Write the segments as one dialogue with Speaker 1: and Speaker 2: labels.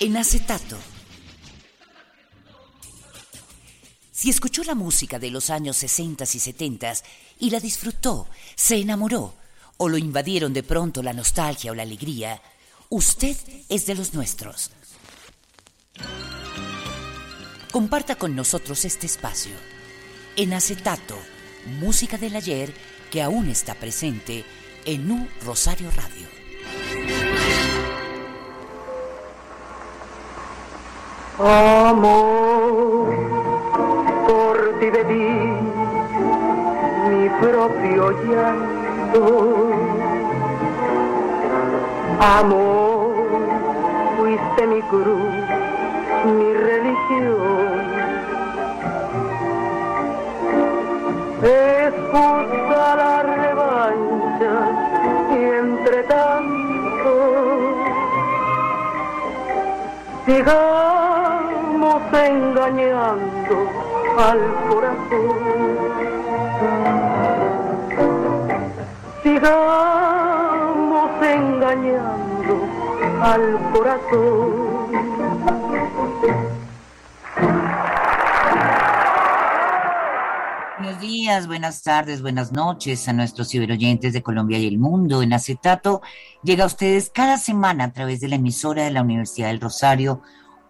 Speaker 1: En acetato. Si escuchó la música de los años 60 y 70 y la disfrutó, se enamoró, o lo invadieron de pronto la nostalgia o la alegría, usted es de los nuestros. Comparta con nosotros este espacio. En acetato, música del ayer que aún está presente en U Rosario Radio.
Speaker 2: Amor, por ti bebí mi propio llanto. Amor, fuiste mi cruz, mi religión. Es justa la revancha y entre tanto sigamos engañando al corazón. Sigamos engañando al corazón.
Speaker 1: Buenos días, buenas tardes, buenas noches a nuestros ciberoyentes de Colombia y el mundo. En acetato llega a ustedes cada semana a través de la emisora de la Universidad del Rosario,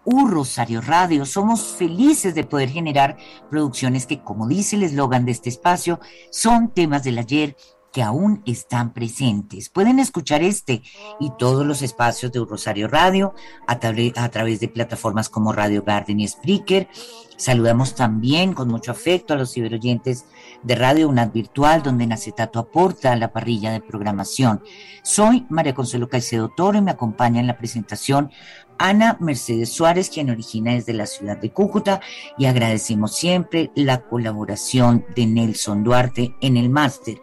Speaker 1: U Rosario Radio. Somos felices de poder generar producciones que, como dice el eslogan de este espacio, son temas del ayer que aún están presentes. Pueden escuchar este y todos los espacios de Rosario Radio a, través de plataformas como Radio Garden y Spreaker. Saludamos también con mucho afecto a los ciberoyentes de Radio UNAD Virtual, donde en acetato aporta a la parrilla de programación. Soy María Consuelo Caicedo Toro y me acompaña en la presentación Ana Mercedes Suárez, quien origina desde la ciudad de Cúcuta, y agradecemos siempre la colaboración de Nelson Duarte en el máster.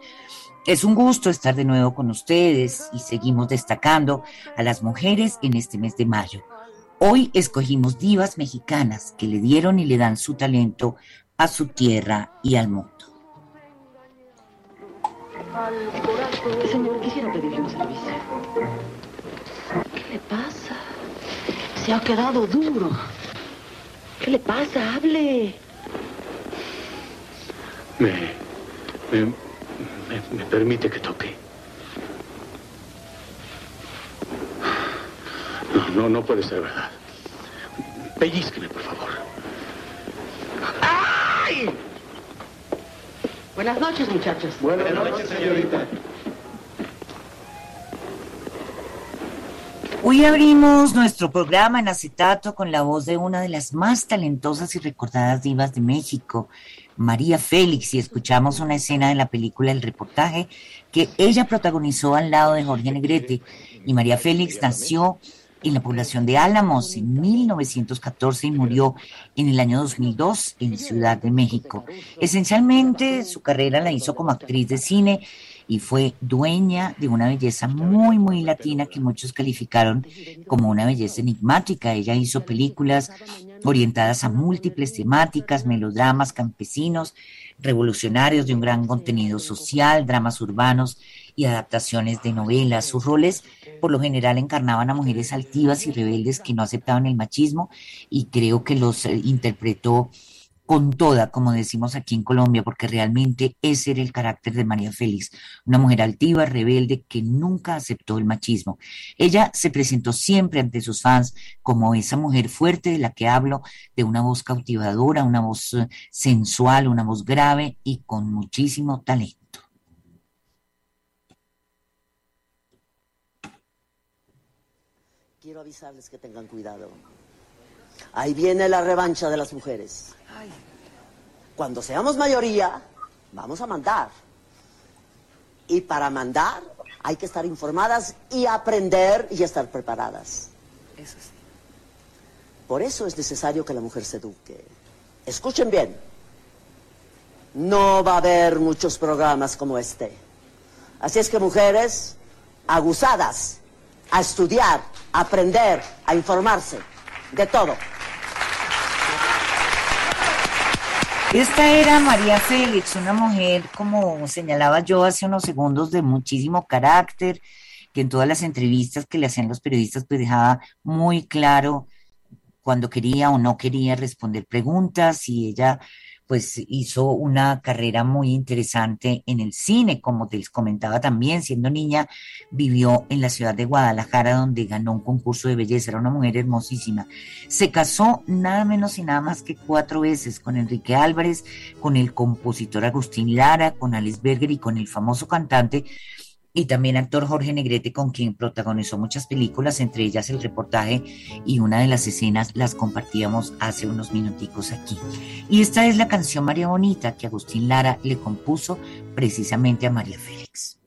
Speaker 1: Es un gusto estar de nuevo con ustedes y seguimos destacando a las mujeres en este mes de mayo. Hoy escogimos divas mexicanas que le dieron y le dan su talento a su tierra y al mundo.
Speaker 3: Señor, quisiera pedirle un servicio. ¿Qué le pasa? Se ha quedado duro. ¿Qué le pasa? Hable.
Speaker 4: Me, me, me, me permite que toque. No, no, no puede ser verdad. Pellizqueme, por favor.
Speaker 3: ¡Ay! Buenas noches, muchachos.
Speaker 4: Buenas noches, señorita.
Speaker 1: Hoy abrimos nuestro programa en acetato con la voz de una de las más talentosas y recordadas divas de México, María Félix, y escuchamos una escena de la película El reportaje que ella protagonizó al lado de Jorge Negrete. Y María Félix nació en la población de Álamos en 1914 y murió en el año 2002 en Ciudad de México. Esencialmente su carrera la hizo como actriz de cine y fue dueña de una belleza muy, muy latina que muchos calificaron como una belleza enigmática. Ella hizo películas orientadas a múltiples temáticas, melodramas campesinos, revolucionarios de un gran contenido social, dramas urbanos y adaptaciones de novelas. Sus roles por lo general encarnaban a mujeres altivas y rebeldes que no aceptaban el machismo y creo que los eh, interpretó con toda, como decimos aquí en Colombia, porque realmente ese era el carácter de María Félix, una mujer altiva, rebelde, que nunca aceptó el machismo. Ella se presentó siempre ante sus fans como esa mujer fuerte de la que hablo, de una voz cautivadora, una voz eh, sensual, una voz grave y con muchísimo talento.
Speaker 5: Quiero avisarles que tengan cuidado. Ahí viene la revancha de las mujeres. Cuando seamos mayoría, vamos a mandar. Y para mandar hay que estar informadas y aprender y estar preparadas.
Speaker 3: Eso sí.
Speaker 5: Por eso es necesario que la mujer se eduque. Escuchen bien. No va a haber muchos programas como este. Así es que mujeres aguzadas a estudiar, a aprender, a informarse, de todo.
Speaker 1: Esta era María Félix, una mujer, como señalaba yo hace unos segundos, de muchísimo carácter, que en todas las entrevistas que le hacían los periodistas, pues dejaba muy claro cuando quería o no quería responder preguntas y ella pues hizo una carrera muy interesante en el cine, como te les comentaba también, siendo niña, vivió en la ciudad de Guadalajara, donde ganó un concurso de belleza, era una mujer hermosísima. Se casó nada menos y nada más que cuatro veces con Enrique Álvarez, con el compositor Agustín Lara, con Alice Berger y con el famoso cantante y también actor Jorge Negrete, con quien protagonizó muchas películas, entre ellas el reportaje y una de las escenas las compartíamos hace unos minuticos aquí. Y esta es la canción María Bonita que Agustín Lara le compuso precisamente a María Félix.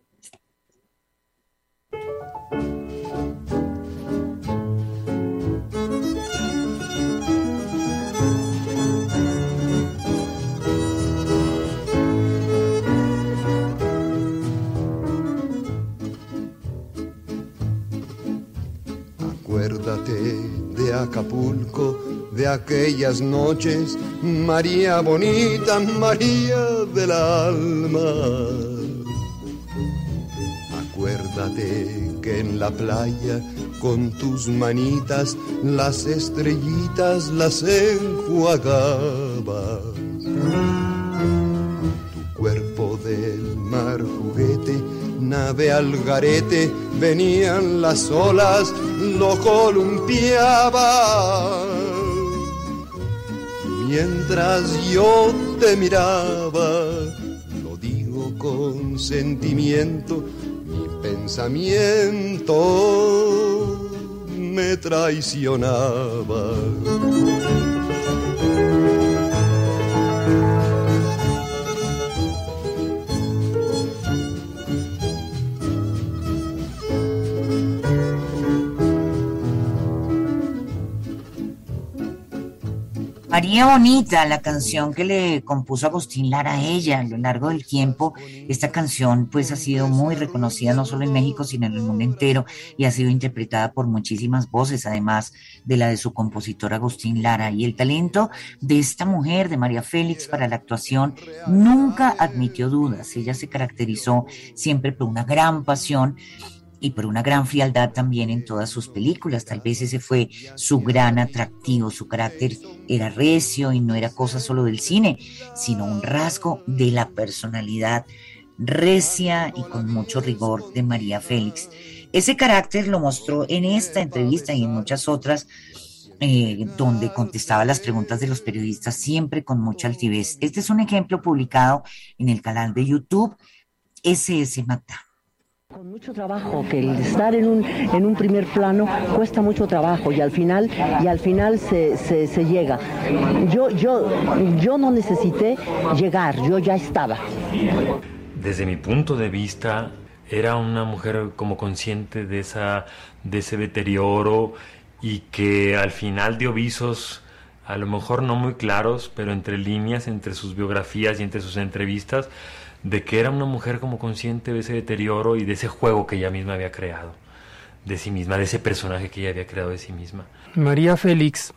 Speaker 6: Acapulco, de aquellas noches, María bonita, María del alma. Acuérdate que en la playa con tus manitas las estrellitas las enjuagabas. Tu cuerpo del mar juguete, nave al garete, venían las olas, lo columpiaba. Mientras yo te miraba, lo digo con sentimiento, mi pensamiento me traicionaba.
Speaker 1: María Bonita, la canción que le compuso Agustín Lara a ella a lo largo del tiempo. Esta canción pues ha sido muy reconocida no solo en México, sino en el mundo entero y ha sido interpretada por muchísimas voces, además de la de su compositor Agustín Lara. Y el talento de esta mujer, de María Félix, para la actuación nunca admitió dudas. Ella se caracterizó siempre por una gran pasión y por una gran frialdad también en todas sus películas. Tal vez ese fue su gran atractivo, su carácter era recio y no era cosa solo del cine, sino un rasgo de la personalidad recia y con mucho rigor de María Félix. Ese carácter lo mostró en esta entrevista y en muchas otras, eh, donde contestaba las preguntas de los periodistas siempre con mucha altivez. Este es un ejemplo publicado en el canal de YouTube SS Magda.
Speaker 7: Con mucho trabajo, que el estar en un, en un primer plano cuesta mucho trabajo y al final, y al final se, se, llega. Yo, yo, yo no necesité llegar, yo ya estaba.
Speaker 4: Desde mi punto de vista, era una mujer como consciente de, esa, de ese deterioro y que al final dio visos, a lo mejor no muy claros, pero entre líneas, entre sus biografías y entre sus entrevistas, de que era una mujer como consciente de ese deterioro y de ese juego que ella misma había creado, de sí misma, de ese personaje que ella había creado de sí misma.
Speaker 8: María Félix,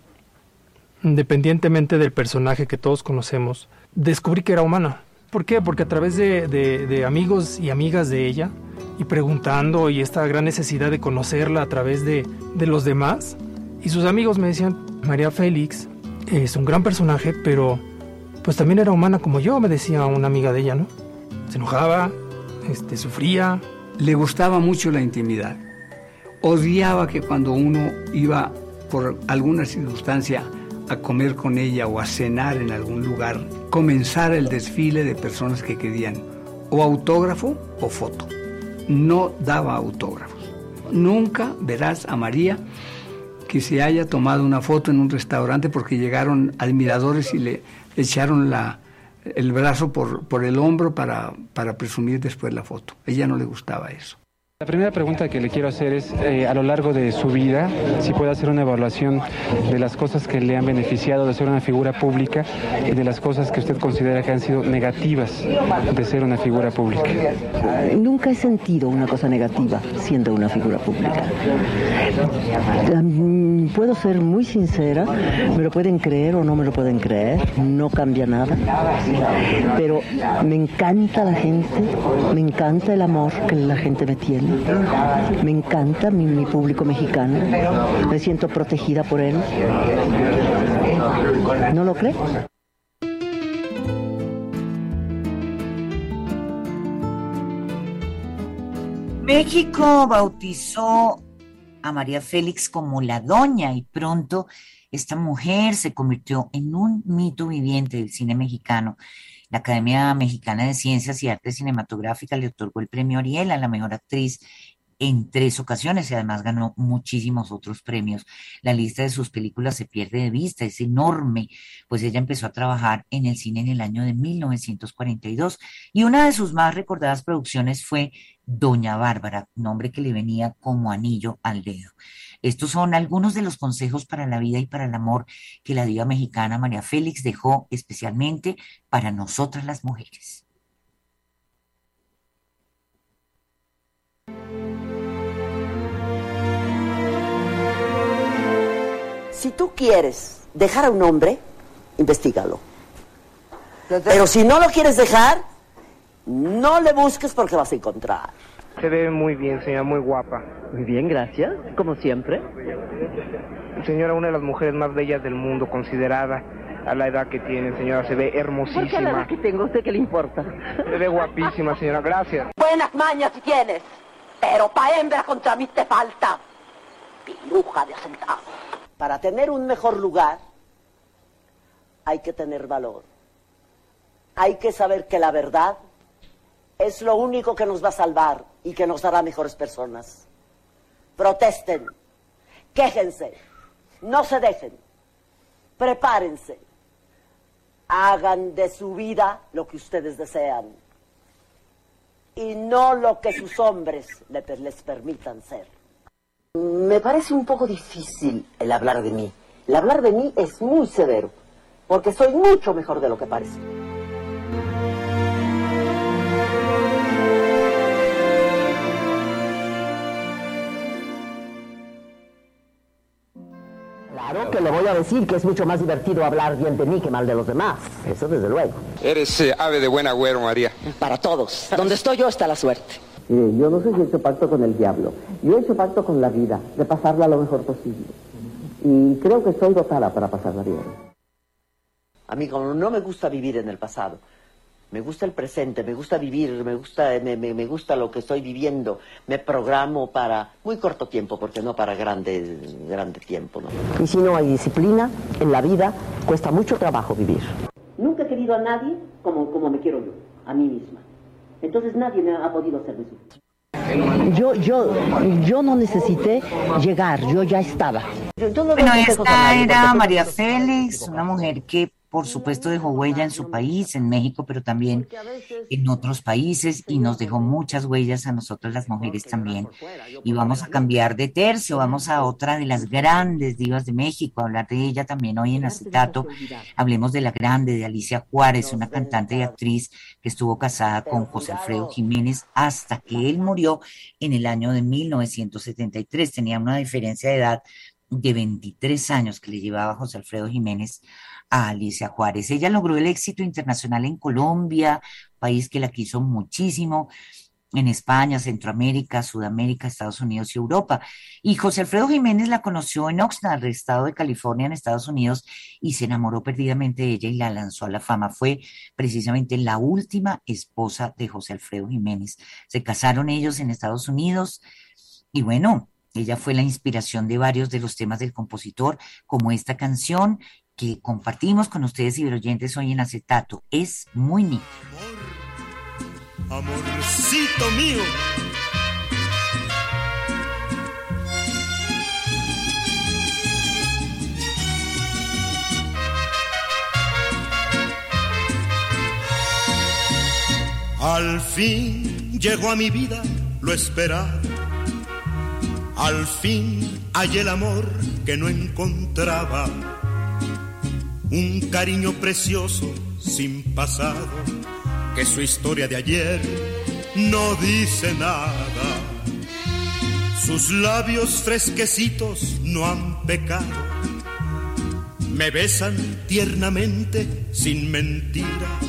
Speaker 8: independientemente del personaje que todos conocemos, descubrí que era humana. ¿Por qué? Porque a través de, de, amigos y amigas de ella, y preguntando, y esta gran necesidad de conocerla a través de, de los demás, y sus amigos me decían, María Félix es un gran personaje, pero pues también era humana como yo, me decía una amiga de ella, ¿no? Se enojaba, este, sufría.
Speaker 9: Le gustaba mucho la intimidad. Odiaba que cuando uno iba por alguna circunstancia a comer con ella o a cenar en algún lugar, comenzara el desfile de personas que querían o autógrafo o foto. No daba autógrafos. Nunca verás a María que se haya tomado una foto en un restaurante porque llegaron admiradores y le echaron la, el brazo por, por el hombro para, para presumir después la foto. A ella no le gustaba eso.
Speaker 10: La primera pregunta que le quiero hacer es, eh, a lo largo de su vida, si puede hacer una evaluación de las cosas que le han beneficiado de ser una figura pública y de las cosas que usted considera que han sido negativas de ser una figura pública.
Speaker 7: Nunca he sentido una cosa negativa siendo una figura pública. Mm, puedo ser muy sincera, me lo pueden creer o no me lo pueden creer, no cambia nada, pero me encanta la gente, me encanta el amor que la gente me tiene me encanta mi, público mexicano. Me siento protegida por él. ¿No lo cree?
Speaker 1: México bautizó a María Félix como la doña y pronto esta mujer se convirtió en un mito viviente del cine mexicano la Academia Mexicana de Ciencias y Artes Cinematográficas le otorgó el premio Ariel a la mejor actriz en tres ocasiones y además ganó muchísimos otros premios. La lista de sus películas se pierde de vista, es enorme, pues ella empezó a trabajar en el cine en el año de 1942 y una de sus más recordadas producciones fue Doña Bárbara, nombre que le venía como anillo al dedo. Estos son algunos de los consejos para la vida y para el amor que la diva mexicana María Félix dejó especialmente para nosotras las mujeres.
Speaker 5: Si tú quieres dejar a un hombre, investigalo. Pero si no lo quieres dejar, no le busques porque vas a encontrar.
Speaker 11: Se ve muy bien, señora, muy guapa.
Speaker 7: Muy bien, gracias, como siempre.
Speaker 11: Señora, una de las mujeres más bellas del mundo, considerada a la edad que tiene, señora, se ve hermosísima. ¿Por qué
Speaker 7: la edad que tengo? usted qué le importa?
Speaker 11: Se ve guapísima, señora, gracias.
Speaker 5: Buenas mañas tienes, pero pa' hembra contra mí te falta. Piluja de asentado. Para tener un mejor lugar, hay que tener valor. Hay que saber que la verdad es lo único que nos va a salvar y que nos hará mejores personas. Protesten, quéjense, no se dejen, prepárense, hagan de su vida lo que ustedes desean y no lo que sus hombres les permitan ser. Me parece un poco difícil el hablar de mí. El hablar de mí es muy severo, porque soy mucho mejor de lo que parece.
Speaker 7: Decir que es mucho más divertido hablar bien de mí que mal de los demás. Eso desde luego.
Speaker 12: Eres eh, ave de buen agüero, María.
Speaker 5: Para todos. Donde estoy yo está la suerte.
Speaker 7: yo no sé si he hecho pacto con el diablo. Yo he hecho pacto con la vida, de pasarla lo mejor posible. Y creo que estoy dotada para pasarla bien.
Speaker 5: A mí como no me gusta vivir en el pasado, me gusta el presente, me gusta vivir, me gusta, me, gusta lo que estoy viviendo. Me programo para muy corto tiempo, porque no para grande, grande tiempo. ¿no?
Speaker 7: Y si no hay disciplina en la vida, cuesta mucho trabajo vivir.
Speaker 5: Nunca he querido a nadie como, como me quiero yo, a mí misma. Entonces nadie me ha podido hacerme sufrir.
Speaker 7: Yo, yo, yo no necesité llegar, yo ya estaba.
Speaker 1: bueno, esta era María Félix, una mujer que por supuesto dejó huella en su país, en México, pero también en otros países y nos dejó muchas huellas a nosotros las mujeres también. Y vamos a cambiar de tercio, vamos a otra de las grandes divas de México, a hablar de ella también hoy en acetato. Hablemos de la grande, de Alicia Juárez, una cantante y actriz que estuvo casada con José Alfredo Jiménez hasta que él murió en el año de 1973. Tenía una diferencia de edad de 23 años que le llevaba José Alfredo Jiménez a Alicia Juárez. Ella logró el éxito internacional en Colombia, país que la quiso muchísimo, en España, Centroamérica, Sudamérica, Estados Unidos y Europa. Y José Alfredo Jiménez la conoció en Oxnard, estado de California, en Estados Unidos, y se enamoró perdidamente de ella y la lanzó a la fama. Fue precisamente la última esposa de José Alfredo Jiménez. Se casaron ellos en Estados Unidos y bueno, ella fue la inspiración de varios de los temas del compositor, como esta canción que compartimos con ustedes y oyentes hoy en acetato. Es muy nítido
Speaker 13: amorcito mío. Al fin llegó a mi vida lo esperado. Al fin hallé el amor que no encontraba. Un cariño precioso sin pasado que su historia de ayer no dice nada. Sus labios fresquecitos no han pecado. Me besan tiernamente sin mentira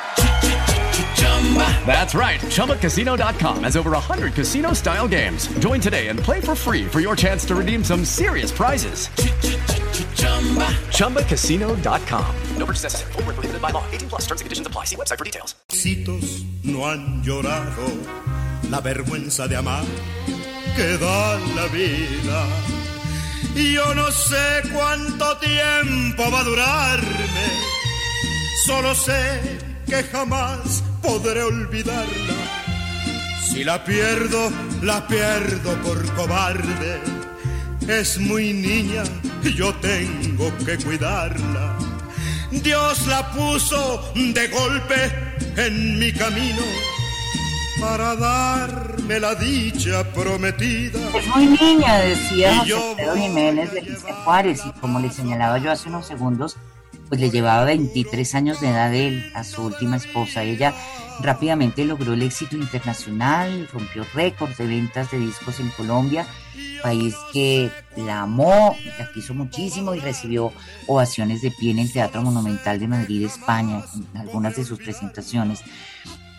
Speaker 14: That's right. ChumbaCasino.com has over 100 casino style games. Join today and play for free for your chance to redeem some serious prizes. ChumbaCasino.com. No purchase necessary. Full prohibited by law. 18 plus terms and conditions apply. See website for details.
Speaker 13: No han llorado la vergüenza de amar que da la vida. Yo no sé cuánto tiempo va a durarme. Solo sé que jamás podré olvidarla. Si la pierdo, la pierdo por cobarde. Es muy niña y yo tengo que cuidarla. Dios la puso de golpe en mi camino para darme la dicha prometida.
Speaker 1: Es muy niña, decía José Pedro Jiménez de Juárez, y como le señalaba yo hace unos segundos, pues le llevaba 23 años de edad él a su última esposa. Ella rápidamente logró el éxito internacional, rompió récords de ventas de discos en Colombia, país que la amó, la quiso muchísimo y recibió ovaciones de pie en el Teatro Monumental de Madrid, España, en algunas de sus presentaciones.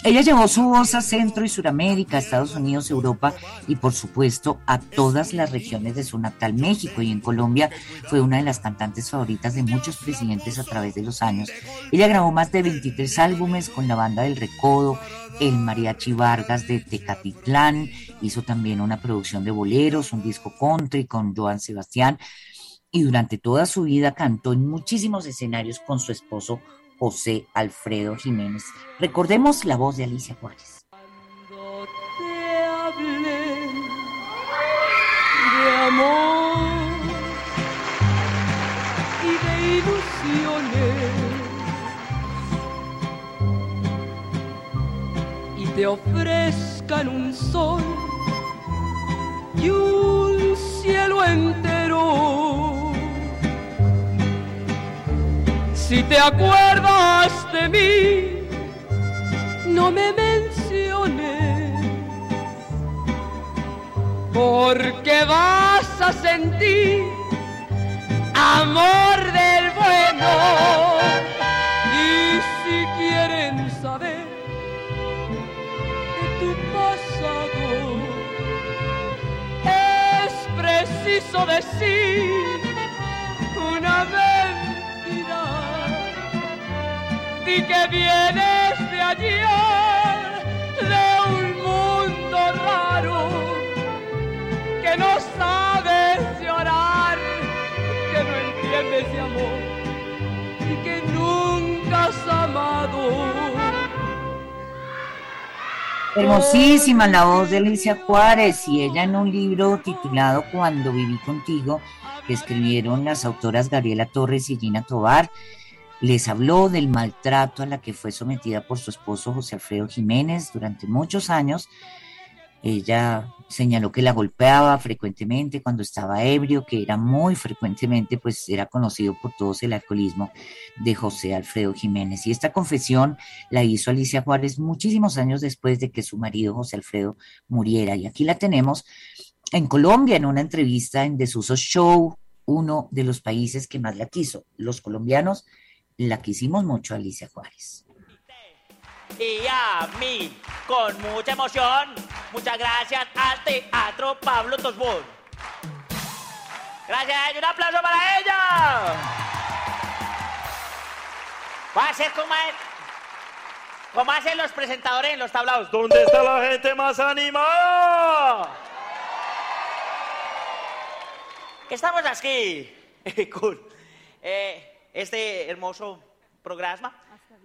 Speaker 1: Ella llevó su voz a Centro y Suramérica, Estados Unidos, Europa y por supuesto a todas las regiones de su natal México. Y en Colombia fue una de las cantantes favoritas de muchos presidentes a través de los años. Ella grabó más de 23 álbumes con la banda del Recodo, el Mariachi Vargas de Tecatitlán, hizo también una producción de boleros, un disco country con Joan Sebastián. Y durante toda su vida cantó en muchísimos escenarios con su esposo José Alfredo Jiménez. Recordemos la voz de Alicia Juárez.
Speaker 15: Cuando te hablé de amor y de ilusiones y te ofrezcan un sol y un cielo entero Si te acuerdas de mí, no me menciones, porque vas a sentir amor del bueno. Y si quieren saber de tu pasado, es preciso decir una vez y que vienes de ayer, de un mundo raro, que no sabes llorar, que no entiendes de amor y que nunca has amado.
Speaker 1: Hermosísima la voz de Alicia Juárez y ella en un libro titulado Cuando viví contigo, que escribieron las autoras Gabriela Torres y Gina Tobar, les habló del maltrato a la que fue sometida por su esposo José Alfredo Jiménez durante muchos años ella señaló que la golpeaba frecuentemente cuando estaba ebrio, que era muy frecuentemente, pues era conocido por todos el alcoholismo de José Alfredo Jiménez. Y esta confesión la hizo Alicia Juárez muchísimos años después de que su marido José Alfredo muriera. Y aquí la tenemos en Colombia en una entrevista en Desuso Show, uno de los países que más la quiso. Los colombianos la quisimos mucho, Alicia Juárez
Speaker 16: y a mí con mucha emoción. Muchas gracias al Teatro Pablo Tosbón. Gracias y un aplauso para ella. Va a ser como, como hacen los presentadores en los tablados. ¿Dónde está la gente más animada? Estamos aquí con eh, este hermoso programa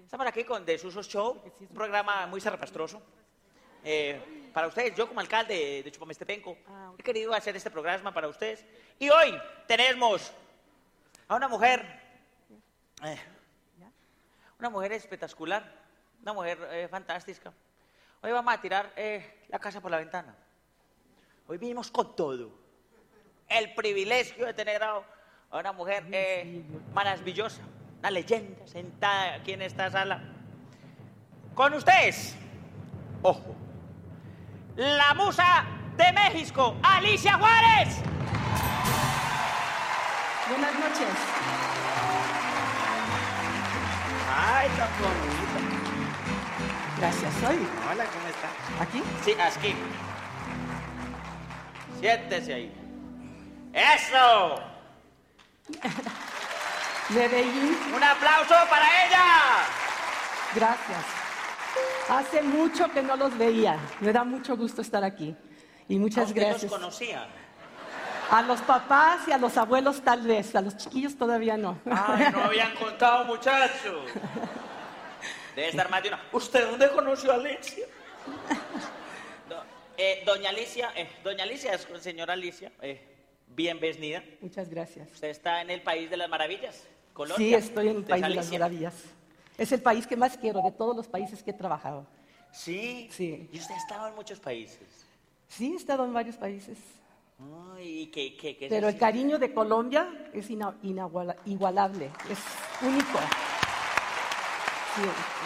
Speaker 16: Estamos aquí con Desusos Show, un programa muy zarrapastroso. Eh, para ustedes, yo como alcalde de Chupamestepenco, ah, he querido hacer este programa para ustedes. Y hoy tenemos a una mujer, eh, una mujer espectacular, una mujer eh, fantástica. Hoy vamos a tirar la casa por la ventana. Hoy vinimos con todo. El privilegio de tener a una mujer maravillosa una leyenda sentada aquí en esta sala. Con ustedes, ojo, la musa de México, Alicia Juárez.
Speaker 17: Buenas noches.
Speaker 16: Ay, tan bonita.
Speaker 17: Gracias, soy.
Speaker 16: Hola, ¿cómo está?
Speaker 17: ¿Aquí?
Speaker 16: Sí, aquí. Siéntese ahí. ¡Eso!
Speaker 17: Medellín.
Speaker 16: Un aplauso para ella.
Speaker 17: Gracias. Hace mucho que no los veía. Me da mucho gusto estar aquí. Y muchas
Speaker 16: ¿A
Speaker 17: gracias.
Speaker 16: los conocía?
Speaker 17: A los papás y a los abuelos tal vez, a los chiquillos todavía no.
Speaker 16: Ay, no habían contado, muchachos. Debe estar más de una. ¿Usted dónde conoció a Alicia? Eh, doña Alicia, eh, doña Alicia, es señora Alicia, eh, bienvenida.
Speaker 17: Muchas gracias.
Speaker 16: ¿Usted está en el país de las maravillas?
Speaker 17: Sí, estoy en el País de las Maravillas. Es el país que más quiero de todos los países que he trabajado.
Speaker 16: Sí.
Speaker 17: Sí.
Speaker 16: ¿Y usted ha estado en muchos países?
Speaker 17: Sí, he estado en varios países.
Speaker 16: Ay, ¿qué, qué, qué
Speaker 17: Pero el cariño de Colombia es inigualable, es único.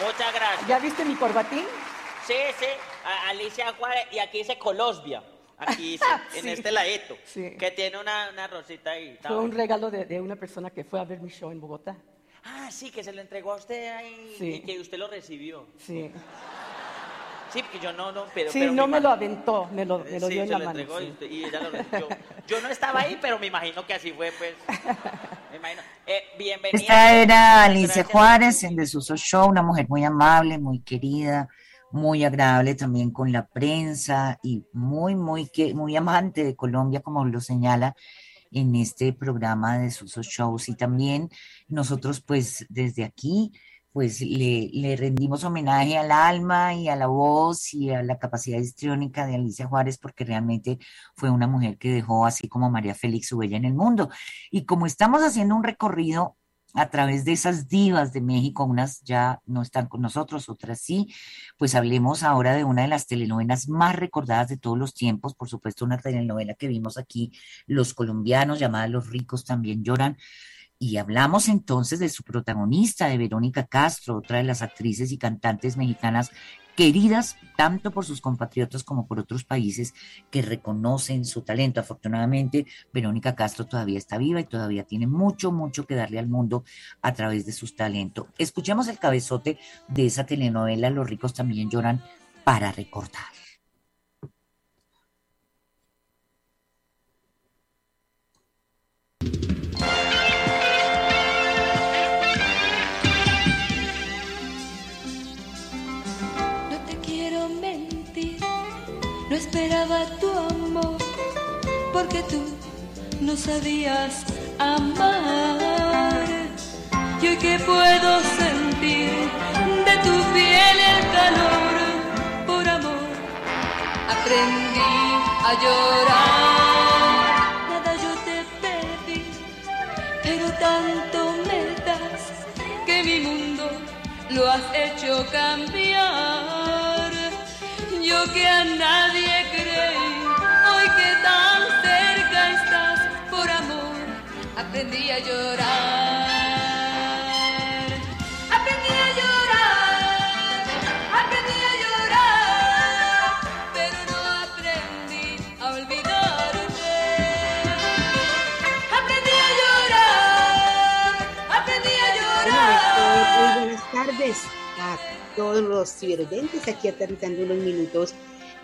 Speaker 16: Muchas gracias.
Speaker 17: ¿Ya viste mi corbatín?
Speaker 16: Sí, sí, Alicia Juárez, y aquí dice Colombia aquí en este ladito, que tiene una, una, rosita ahí.
Speaker 17: Fue un regalo de, de, una persona que fue a ver mi show en Bogotá.
Speaker 16: Ah, sí, que se lo entregó a usted ahí y que usted lo recibió.
Speaker 17: Sí.
Speaker 16: Sí, porque yo no, no, pero...
Speaker 17: Sí,
Speaker 16: pero
Speaker 17: no me lo aventó, me lo, me lo
Speaker 16: sí,
Speaker 17: dio en
Speaker 16: se
Speaker 17: la
Speaker 16: lo
Speaker 17: mano.
Speaker 16: Entregó y, y, ella lo recibió. Yo no estaba ahí, pero me imagino que así fue, pues. Me imagino. Eh, bienvenida.
Speaker 1: Esta era Alicia Juárez en Desuso Show, una mujer muy amable, muy querida, muy agradable también con la prensa y muy, muy, muy amante de Colombia, como lo señala en este programa de sus shows. Y también nosotros, pues, desde aquí, pues le, le, rendimos homenaje al alma y a la voz y a la capacidad histriónica de Alicia Juárez, porque realmente fue una mujer que dejó, así como María Félix, su huella en el mundo. Y como estamos haciendo un recorrido a través de esas divas de México, unas ya no están con nosotros, otras sí, pues hablemos ahora de una de las telenovelas más recordadas de todos los tiempos, por supuesto una telenovela que vimos aquí, Los colombianos, llamada Los ricos también lloran, y hablamos entonces de su protagonista, de Verónica Castro, otra de las actrices y cantantes mexicanas queridas tanto por sus compatriotas como por otros países que reconocen su talento. Afortunadamente, Verónica Castro todavía está viva y todavía tiene mucho, mucho que darle al mundo a través de sus talentos. Escuchemos el cabezote de esa telenovela Los ricos también lloran para recordar.
Speaker 18: Esperaba tu amor, porque tú no sabías amar. Y hoy que puedo sentir de tu piel el calor, por amor aprendí a llorar. Nada yo te pedí, pero tanto me das que mi mundo lo has hecho cambiar. Yo que a nadie aprendí a llorar. Aprendí a llorar, aprendí a llorar, pero no aprendí a olvidarte. Aprendí a llorar, aprendí a llorar.
Speaker 19: Muy buenas tardes a todos los ciberoyentes, aquí aterrizando unos minutos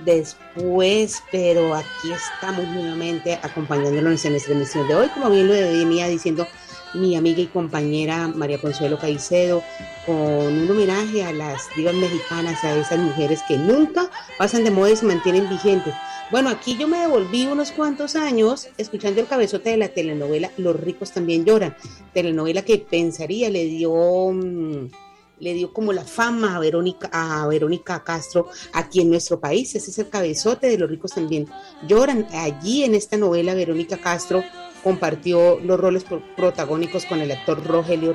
Speaker 19: después, pero aquí estamos nuevamente acompañándonos en nuestra emisión de hoy, como bien lo venía diciendo mi amiga y compañera María Consuelo Caicedo, con un homenaje a las divas mexicanas, a esas mujeres que nunca pasan de moda y se mantienen vigentes. Bueno, aquí yo me devolví unos cuantos años escuchando el cabezote de la telenovela Los ricos también lloran, telenovela que pensaría le dio... mm, le dio como la fama a Verónica, a Verónica Castro aquí en nuestro país. Ese es el cabezote de los ricos también lloran. Allí en esta novela Verónica Castro compartió los roles pro- protagónicos con el actor Rogelio,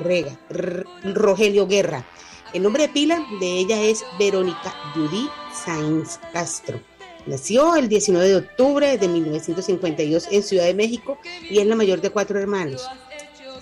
Speaker 19: Rogelio Guerra. El nombre de pila de ella es Verónica Judy Sainz Castro. Nació el 19 de octubre de 1952 en Ciudad de México y es la mayor de cuatro hermanos.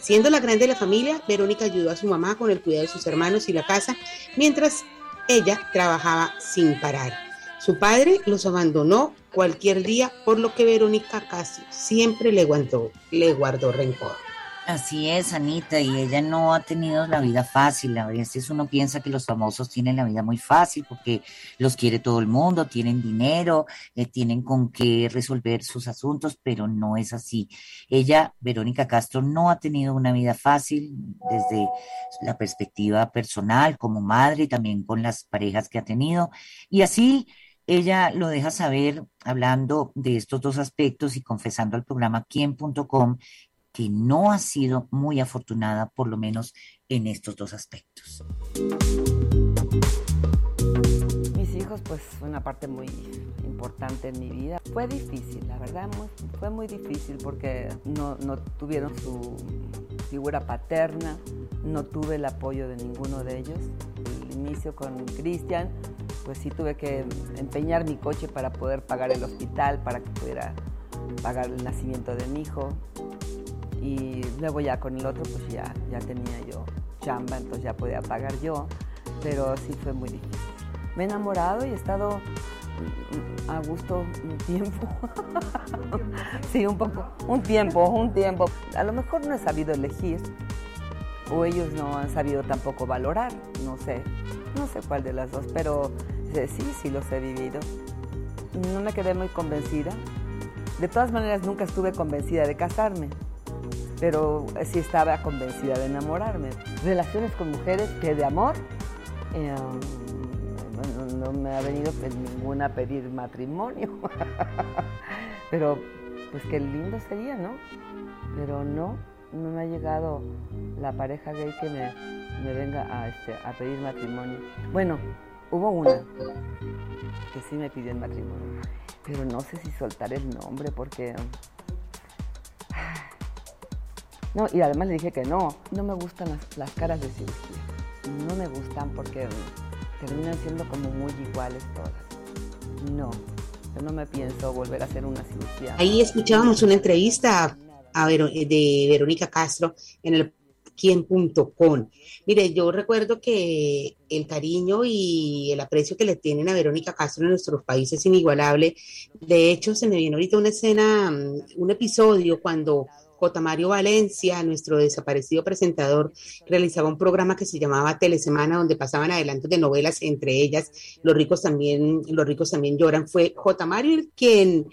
Speaker 19: Siendo la grande de la familia, Verónica ayudó a su mamá con el cuidado de sus hermanos y la casa, mientras ella trabajaba sin parar. Su padre los abandonó cualquier día, por lo que Verónica Castro siempre le guardó, le guardó rencor.
Speaker 1: Así es, Anita, y ella no ha tenido la vida fácil. A veces uno piensa que los famosos tienen la vida muy fácil porque los quiere todo el mundo, tienen dinero, eh, tienen con qué resolver sus asuntos, pero no es así. Ella, Verónica Castro, no ha tenido una vida fácil desde la perspectiva personal, como madre, y también con las parejas que ha tenido. Y así ella lo deja saber hablando de estos dos aspectos y confesando al programa quién.com que no ha sido muy afortunada, por lo menos en estos dos aspectos.
Speaker 20: Mis hijos, pues, una parte muy importante en mi vida. Fue difícil, la verdad, muy- fue muy difícil porque no, no tuvieron su figura paterna, no tuve el apoyo de ninguno de ellos. El inicio con Cristian, pues sí tuve que empeñar mi coche para poder pagar el hospital, para que pudiera pagar el nacimiento de mi hijo. Y luego ya con el otro, pues ya, ya tenía yo chamba, entonces ya podía pagar yo, pero sí fue muy difícil. Me he enamorado y he estado a gusto un tiempo. sí, un poco, un tiempo, un tiempo. A lo mejor no he sabido elegir, o ellos no han sabido tampoco valorar, no sé, no sé cuál de las dos, pero eh, sí, sí los he vivido. No me quedé muy convencida. De todas maneras, nunca estuve convencida de casarme, pero sí estaba convencida de enamorarme. Relaciones con mujeres que de amor, eh, no me ha venido pues, ninguna a pedir matrimonio, pero pues qué lindo sería, ¿no? Pero no, no me ha llegado la pareja gay que me, me venga a, este, a pedir matrimonio. Bueno, hubo una que sí me pidió el matrimonio, pero no sé si soltar el nombre porque... No, y además le dije que no, no me gustan las, las caras de cirugía, no me gustan porque terminan siendo como muy iguales todas. No, yo no me pienso volver a hacer una cirugía.
Speaker 19: Ahí escuchábamos una entrevista a Vero- de Verónica Castro en el quien.com. Mire, yo recuerdo que el cariño y el aprecio que le tienen a Verónica Castro en nuestros países es inigualable. De hecho, se me viene ahorita una escena, mm, un episodio cuando J. Mario Valencia, nuestro desaparecido presentador, realizaba un programa que se llamaba Telesemana, donde pasaban adelantos de novelas, entre ellas Los ricos también, Los ricos también lloran. Fue J. Mario quien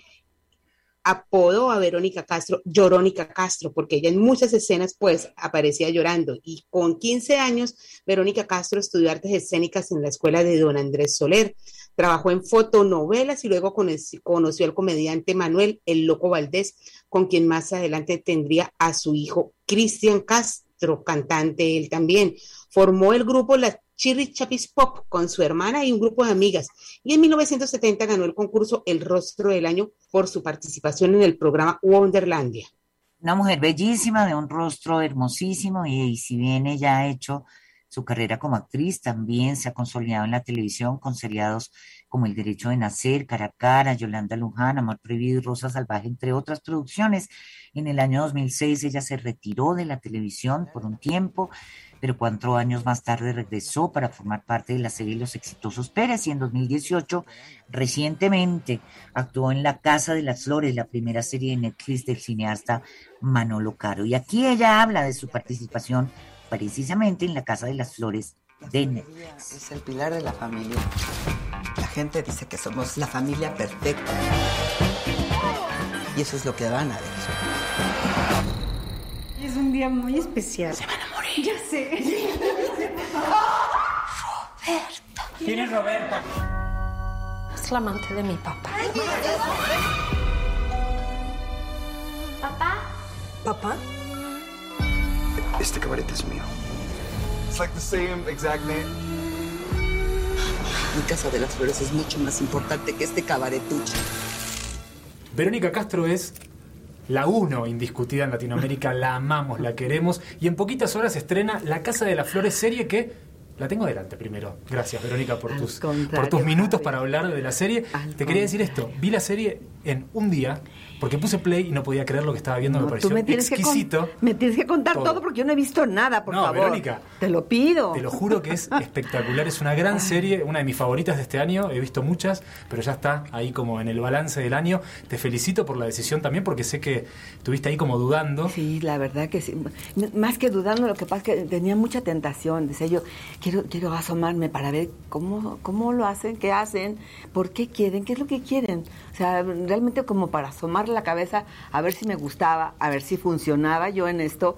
Speaker 19: apodó a Verónica Castro Llorónica Castro, porque ella en muchas escenas pues aparecía llorando. Y con 15 años, Verónica Castro estudió artes escénicas en la escuela de don Andrés Soler. Trabajó en fotonovelas y luego conoció al comediante Manuel El Loco Valdés, con quien más adelante tendría a su hijo Cristian Castro, cantante él también. Formó el grupo Las Chirri Chapis Pop con su hermana y un grupo de amigas. Y en 1970 ganó el concurso El Rostro del Año por su participación en el programa Wonderlandia.
Speaker 1: Una mujer bellísima, de un rostro hermosísimo y, y si bien ella ha hecho su carrera como actriz, también se ha consolidado en la televisión con seriados como El Derecho de Nacer, Cara a Cara, Yolanda Luján, Amor Prohibido y Rosa Salvaje, entre otras producciones. En el año 2006 ella se retiró de la televisión por un tiempo, pero cuatro años más tarde regresó para formar parte de la serie Los Exitosos Pérez y en 2018 recientemente actuó en La Casa de las Flores, la primera serie de Netflix del cineasta Manolo Caro. Y aquí ella habla de su participación precisamente en La Casa de las Flores de Netflix.
Speaker 21: Es el pilar de la familia. La gente dice que somos la familia perfecta. Y eso es lo que van a ver.
Speaker 22: Es un día muy especial. Se van a morir. Ya sé.
Speaker 23: Roberto. ¿Quién es Roberto?
Speaker 22: Es la amante de mi papá.
Speaker 23: ¿Papá?
Speaker 22: ¿Papá?
Speaker 24: Este cabaret es mío.
Speaker 25: It's like the same exact name.
Speaker 21: Mi Casa de las Flores es mucho más importante que este cabaretucho.
Speaker 26: Verónica Castro es la uno indiscutida en Latinoamérica, la amamos, la queremos y en poquitas horas estrena La Casa de las Flores serie que la tengo delante primero. Gracias Verónica por tus, por tus minutos para hablar de la serie. Te quería decir esto, vi la serie en un día porque puse play y no podía creer lo que estaba viendo,
Speaker 20: No,
Speaker 26: me pareció
Speaker 20: tú me tienes
Speaker 26: exquisito.
Speaker 20: Que me tienes que contar
Speaker 26: Todo.
Speaker 20: todo. porque yo no he visto nada, por
Speaker 26: No,
Speaker 20: favor.
Speaker 26: Verónica.
Speaker 20: Te lo pido.
Speaker 26: Te lo juro que es espectacular, es una gran serie, una de mis favoritas de este año, he visto muchas, pero ya está ahí como en el balance del año. Te felicito por la decisión también porque sé que estuviste ahí como dudando.
Speaker 20: Sí, la verdad que sí. Más que dudando, lo que pasa es que tenía mucha tentación. Decía yo, quiero, quiero asomarme para ver cómo, cómo lo hacen, qué hacen, por qué quieren, qué es lo que quieren. Sea, realmente como para asomar la cabeza a ver si me gustaba, a ver si funcionaba yo en esto,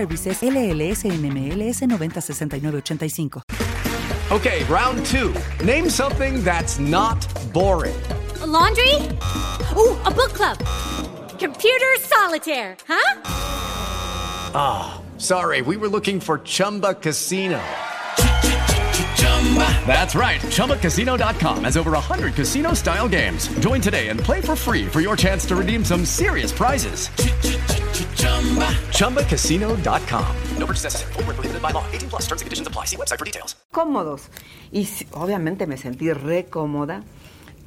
Speaker 27: LLS NMLS 906985.
Speaker 14: Okay, round two. Name something that's not boring.
Speaker 28: A laundry? Ooh, a book club. Computer solitaire, huh?
Speaker 14: Ah, sorry, we were looking for Chumba Casino. That's right. ChumbaCasino.com has over 100 casino style games. Join today and play for free for your chance to redeem some serious prizes. ChumbaCasino.com. No purchase necessary. Void where prohibited by law. 18 plus terms and conditions apply. See website for details.
Speaker 20: cómodos. Y obviamente me sentí re cómoda,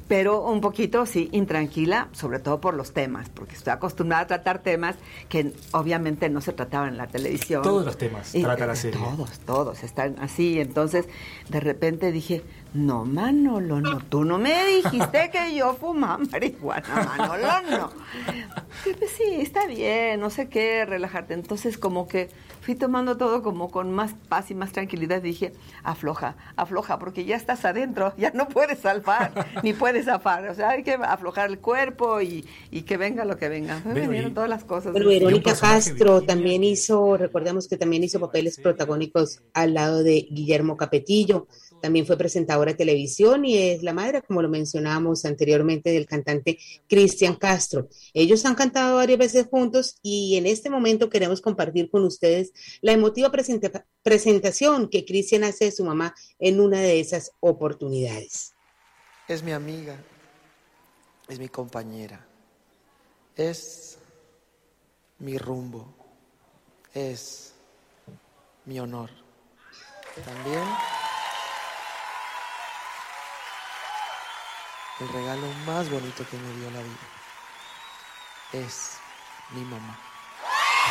Speaker 20: pero un poquito, sí, intranquila, sobre todo por los temas, porque estoy acostumbrada a tratar temas que obviamente no se trataban en la televisión.
Speaker 26: Todos los temas
Speaker 20: Y-
Speaker 26: trata la serie.
Speaker 20: Todos, todos están así. Entonces, de repente dije, no, Manolo, no, tú no me dijiste que yo fumaba marihuana, Manolo, no. Sí, pues sí, está bien, no sé qué, relajarte. Entonces, como que fui tomando todo como con más paz y más tranquilidad. Dije, afloja, afloja, porque ya estás adentro, ya no puedes salvar, ni puedes zafar. O sea, hay que aflojar el cuerpo y, y que venga lo que venga. Me vinieron todas las cosas.
Speaker 19: Bueno, Verónica Castro también hizo, recordemos que también hizo papeles protagónicos al lado de Guillermo Capetillo. También fue presentadora de televisión y es la madre, como lo mencionábamos anteriormente, del cantante Cristian Castro. Ellos han cantado varias veces juntos y en este momento queremos compartir con ustedes la emotiva presenta- presentación que Cristian hace de su mamá en una de esas oportunidades.
Speaker 29: Es mi amiga, es mi compañera, es mi rumbo, es mi honor. También el regalo más bonito que me dio la vida es mi mamá.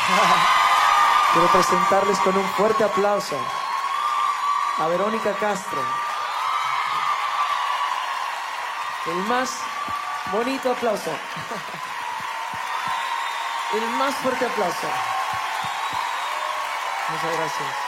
Speaker 29: Quiero presentarles con un fuerte aplauso a Verónica Castro. El más bonito aplauso. El más fuerte aplauso. Muchas gracias.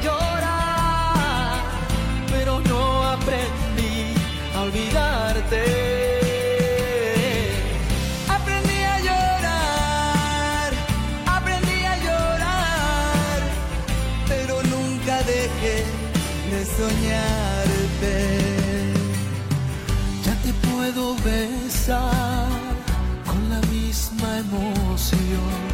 Speaker 30: Llorar,
Speaker 31: pero
Speaker 30: no aprendí a olvidarte.
Speaker 31: Aprendí a llorar, aprendí a llorar, pero nunca dejé de soñarte.
Speaker 30: Ya te puedo besar con la misma emoción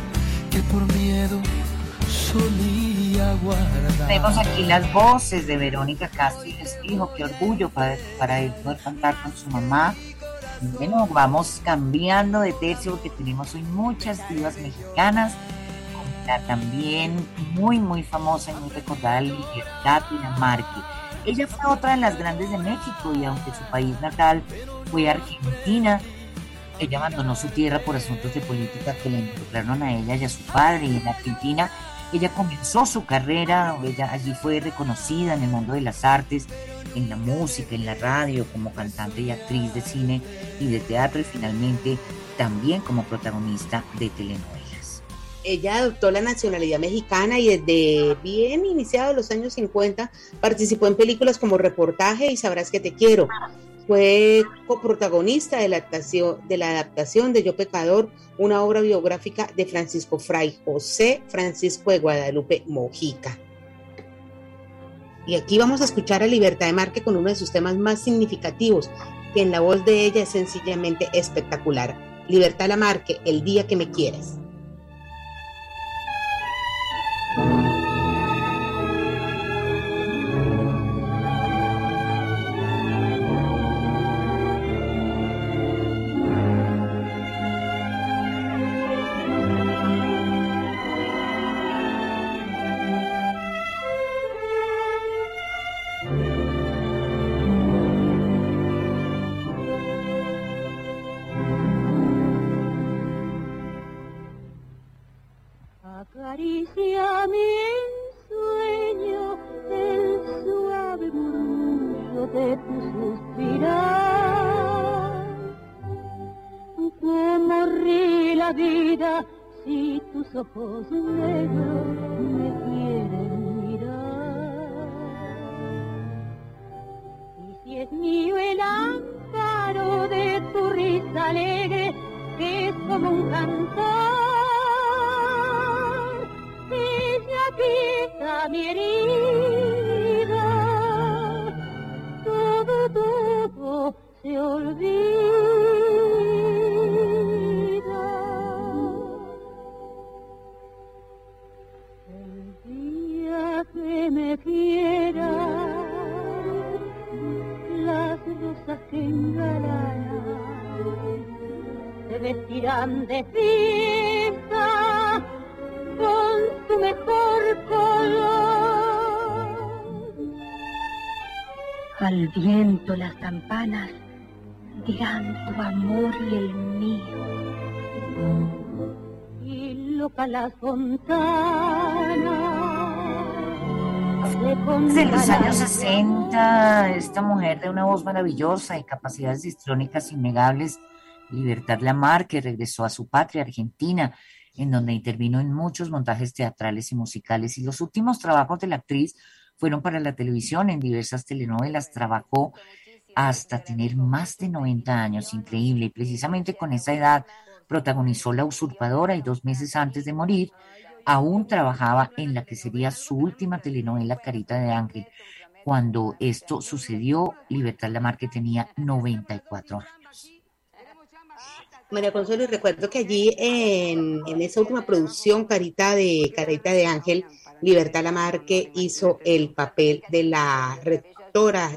Speaker 1: Vemos aquí las voces de Verónica Castro y les dijo qué orgullo para, para él poder cantar con su mamá. Bueno, vamos cambiando de tercio porque tenemos hoy muchas divas mexicanas, la también muy, muy famosa y muy recordada Libertad Dinamarque. Ella fue otra de las grandes de México y aunque su país natal fue Argentina, ella abandonó su tierra por asuntos de política que le involucraron a ella y a su padre y en Argentina ella comenzó su carrera, ella allí fue reconocida en el mundo de las artes, en la música, en la radio, como cantante y actriz de cine y de teatro y finalmente también como protagonista de telenovelas.
Speaker 32: Ella adoptó la nacionalidad mexicana y desde bien iniciados los años 50 participó en películas como Reportaje y Sabrás que te quiero. Fue coprotagonista de la, adaptación, de la adaptación de Yo Pecador, una obra biográfica de Francisco Fray José Francisco de Guadalupe Mojica. Y aquí vamos a escuchar a Libertad de Marque con uno de sus temas más significativos, que en la voz de ella es sencillamente espectacular. Libertad Lamarque, El día que me quieres.
Speaker 33: Campanas amor y el mío. Y loca
Speaker 1: Desde los años 60, esta mujer de una voz maravillosa y capacidades histrónicas innegables, Libertad Lamarque, regresó a su patria, Argentina, en donde intervino en muchos montajes teatrales y musicales. Y los últimos trabajos de la actriz fueron para la televisión, en diversas telenovelas. Trabajó hasta tener más de 90 años, increíble. Y precisamente con esa edad protagonizó La usurpadora y dos meses antes de morir aún trabajaba en la que sería su última telenovela Carita de Ángel. Cuando esto sucedió, Libertad Lamarque tenía 94 años.
Speaker 19: María Consuelo, recuerdo que allí en, en, esa última producción, Carita de, Carita de Ángel, Libertad Lamarque hizo el papel de la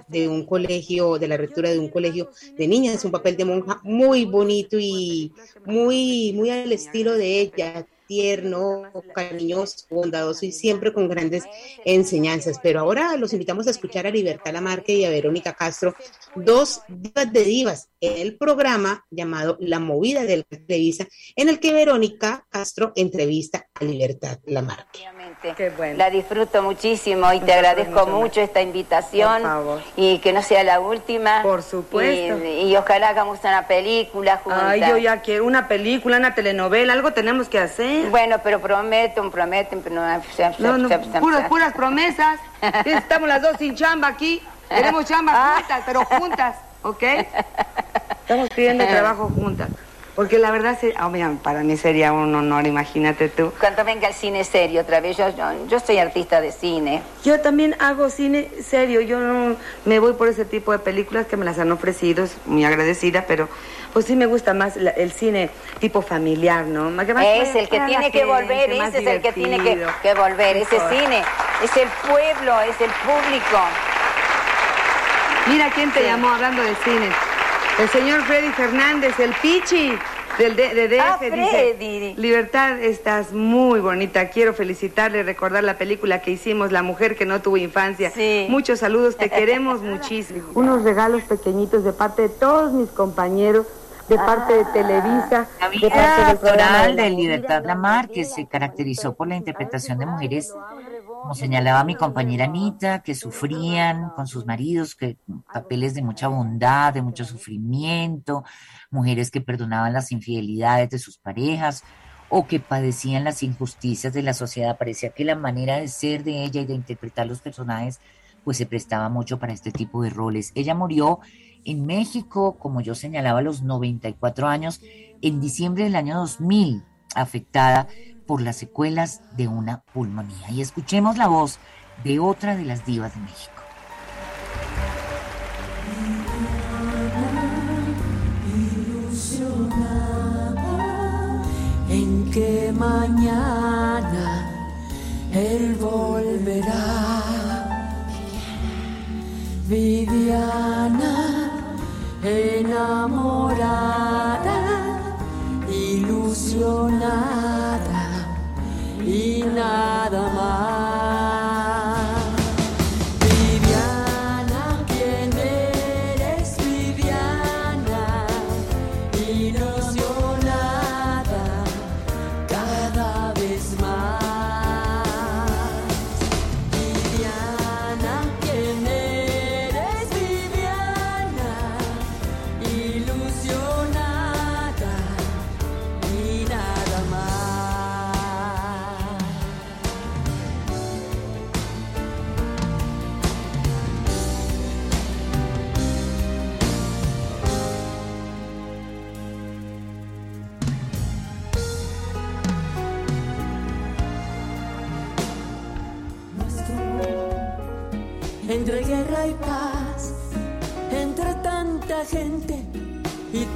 Speaker 19: de un colegio, de la rectora de un colegio de niñas, un papel de monja muy bonito y muy, muy al estilo de ella, tierno, cariñoso, bondadoso y siempre con grandes enseñanzas. Pero ahora los invitamos a escuchar a Libertad Lamarque y a Verónica Castro, dos divas de divas, en el programa llamado La Movida de la Televisa, en el que Verónica Castro entrevista a Libertad Lamarque.
Speaker 34: Qué bueno. La disfruto muchísimo y te agradezco mucho, esta invitación y que no sea la última.
Speaker 35: Por supuesto.
Speaker 34: Y, y, ojalá hagamos una película juntas.
Speaker 35: Ay, yo ya quiero una película, una telenovela, algo tenemos que hacer.
Speaker 34: Bueno, pero prometen, prometen, pero
Speaker 35: no, no, puras, puras promesas. Estamos las dos sin chamba aquí. Tenemos chamba
Speaker 34: Ah.
Speaker 35: juntas, pero juntas, ¿ok? Estamos pidiendo trabajo juntas. Porque la verdad, oh, mira, para mí sería un honor, imagínate tú.
Speaker 34: Cuando venga el cine serio otra vez, yo, yo, yo soy artista de cine.
Speaker 35: Yo también hago cine serio, yo no me voy por ese tipo de películas que me las han ofrecido, es muy agradecida, pero pues sí me gusta más la- el cine tipo familiar, ¿no? Más
Speaker 34: Es el que tiene que volver, ese es el que tiene que, volver, ese cine, es el pueblo, es el público.
Speaker 35: Mira quién te llamó hablando de cine. El señor Freddy Fernández, el Pichi del D- de DF.
Speaker 34: Ah,
Speaker 35: dice. Libertad, estás muy bonita. Quiero felicitarle y recordar la película que hicimos, La mujer que no tuvo infancia. Muchos saludos, te queremos muchísimo. Unos regalos pequeñitos de parte de todos mis compañeros, de parte de Televisa,
Speaker 1: La
Speaker 35: de
Speaker 1: vida
Speaker 35: parte del de
Speaker 1: de
Speaker 35: la-
Speaker 1: Libertad Lamar, que se caracterizó por la interpretación de mujeres, como señalaba mi compañera Anita, que sufrían con sus maridos, que papeles de mucha bondad, de mucho sufrimiento, mujeres que perdonaban las infidelidades de sus parejas o que padecían las injusticias de la sociedad. Parecía que la manera de ser de ella y de interpretar los personajes pues se prestaba mucho para este tipo de roles. Ella murió en México, como yo señalaba, a los 94 años, en diciembre del año 2000, afectada por las secuelas de una pulmonía. Y escuchemos la voz de otra de las divas de México.
Speaker 36: en que mañana él volverá. Viviana, enamorada, ilusionada nada más.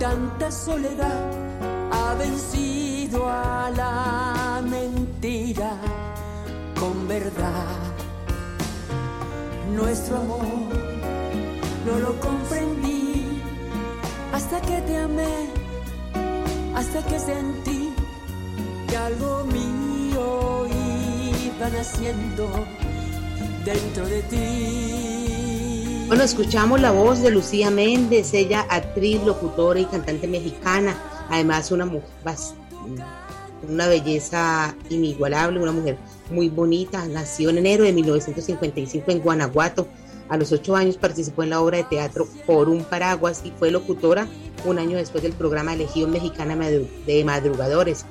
Speaker 36: Tanta soledad, ha vencido a la mentira con verdad. Nuestro amor no lo comprendí hasta que te amé, hasta que sentí que algo mío iba naciendo dentro de ti.
Speaker 19: Bueno, escuchamos la voz de Lucía Méndez, ella actriz, locutora y cantante mexicana, además una una belleza inigualable, una mujer muy bonita, nació en enero de 1955 en Guanajuato, a los ocho años participó en la obra de teatro Por un paraguas y fue locutora un año después del programa Legión Mexicana de Madrugadores.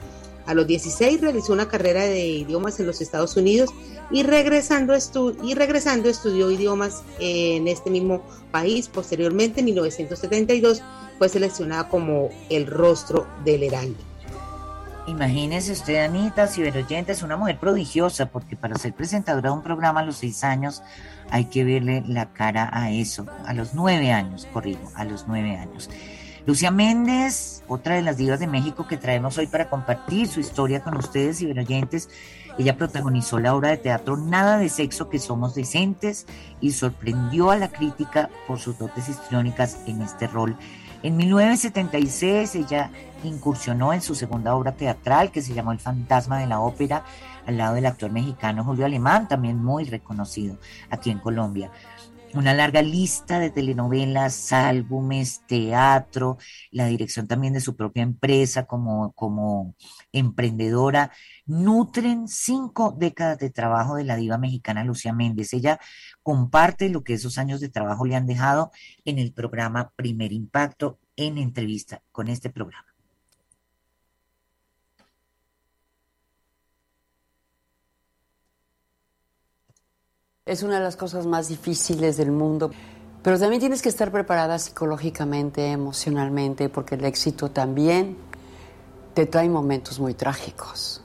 Speaker 19: A los 16 realizó una carrera de idiomas en los Estados Unidos y regresando, y regresando estudió idiomas en este mismo país. Posteriormente, en 1972, fue seleccionada como el rostro del heraldo.
Speaker 1: Imagínese usted, Anita, ciberoyente, es una mujer prodigiosa, porque para ser presentadora de un programa a los seis años hay que verle la cara a eso, a los nueve años, corrijo, a los nueve años. Lucia Méndez, otra de las divas de México que traemos hoy para compartir su historia con ustedes, ciberoyentes. Ella protagonizó la obra de teatro Nada de Sexo, que somos decentes, y sorprendió a la crítica por sus dotes histriónicas en este rol. En 1976 ella incursionó en su segunda obra teatral que se llamó El fantasma de la ópera al lado del actor mexicano Julio Alemán, también muy reconocido aquí en Colombia una larga lista de telenovelas, álbumes, teatro, la dirección también de su propia empresa como, como emprendedora, nutren cinco décadas de trabajo de la diva mexicana Lucía Méndez. Ella comparte lo que esos años de trabajo le han dejado en el programa Primer Impacto en entrevista con este programa.
Speaker 36: Es una de las cosas más difíciles del mundo. Pero también tienes que estar preparada psicológicamente, emocionalmente, porque el éxito también te trae momentos muy trágicos.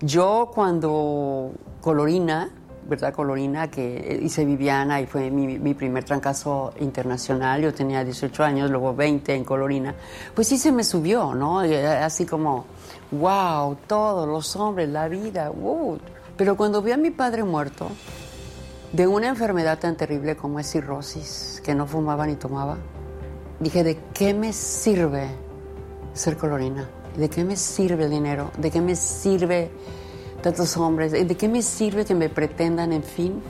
Speaker 36: Yo cuando Colorina, ¿verdad? Colorina, que hice Viviana y fue mi, primer trancazo internacional, yo tenía 18 años, luego 20 en Colorina, pues sí se me subió, ¿no? Así como, wow, todos los hombres, la vida, wow. Pero cuando vi a mi padre muerto, de una enfermedad tan terrible como es cirrosis, que no fumaba ni tomaba, dije, ¿de qué me sirve ser colorina? ¿De qué me sirve el dinero? ¿De qué me sirve tantos hombres? ¿De qué me sirve que me pretendan? En fin,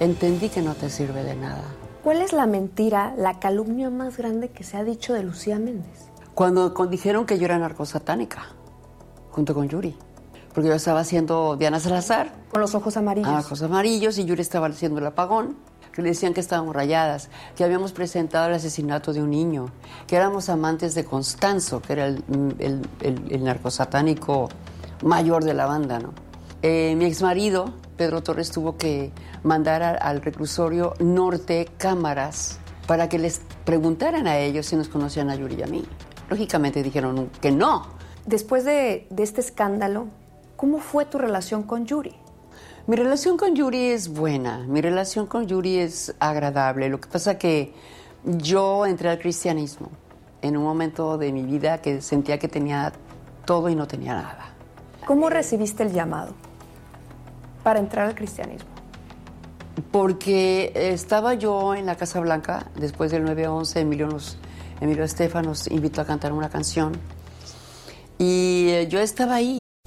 Speaker 36: entendí que no te sirve de nada.
Speaker 37: ¿Cuál es la mentira, la calumnia más grande que se ha dicho de Lucía Méndez?
Speaker 36: Cuando, cuando dijeron que yo era narcosatánica, junto con Yuri porque yo estaba haciendo Diana Salazar.
Speaker 37: Con los ojos amarillos.
Speaker 36: Ah, ojos amarillos y Yuri estaba haciendo el apagón. Que le decían que estábamos rayadas, que habíamos presentado el asesinato de un niño, que éramos amantes de Constanzo, que era el, el, narcosatánico mayor de la banda, ¿no? Eh, mi exmarido, Pedro Torres, tuvo que mandar al reclusorio norte cámaras para que les preguntaran a ellos si nos conocían a Yuri y a mí. Lógicamente dijeron que no.
Speaker 37: Después de, de este escándalo, ¿Cómo fue tu relación con Yuri?
Speaker 36: Mi relación con Yuri es buena, mi relación con Yuri es agradable. Lo que pasa que yo entré al cristianismo en un momento de mi vida que sentía que tenía todo y no tenía nada.
Speaker 37: ¿Cómo recibiste el llamado para entrar al cristianismo?
Speaker 36: Porque estaba yo en la Casa Blanca después del 9-11, Emilio, Emilio Estefan nos invitó a cantar una canción y eh, yo estaba ahí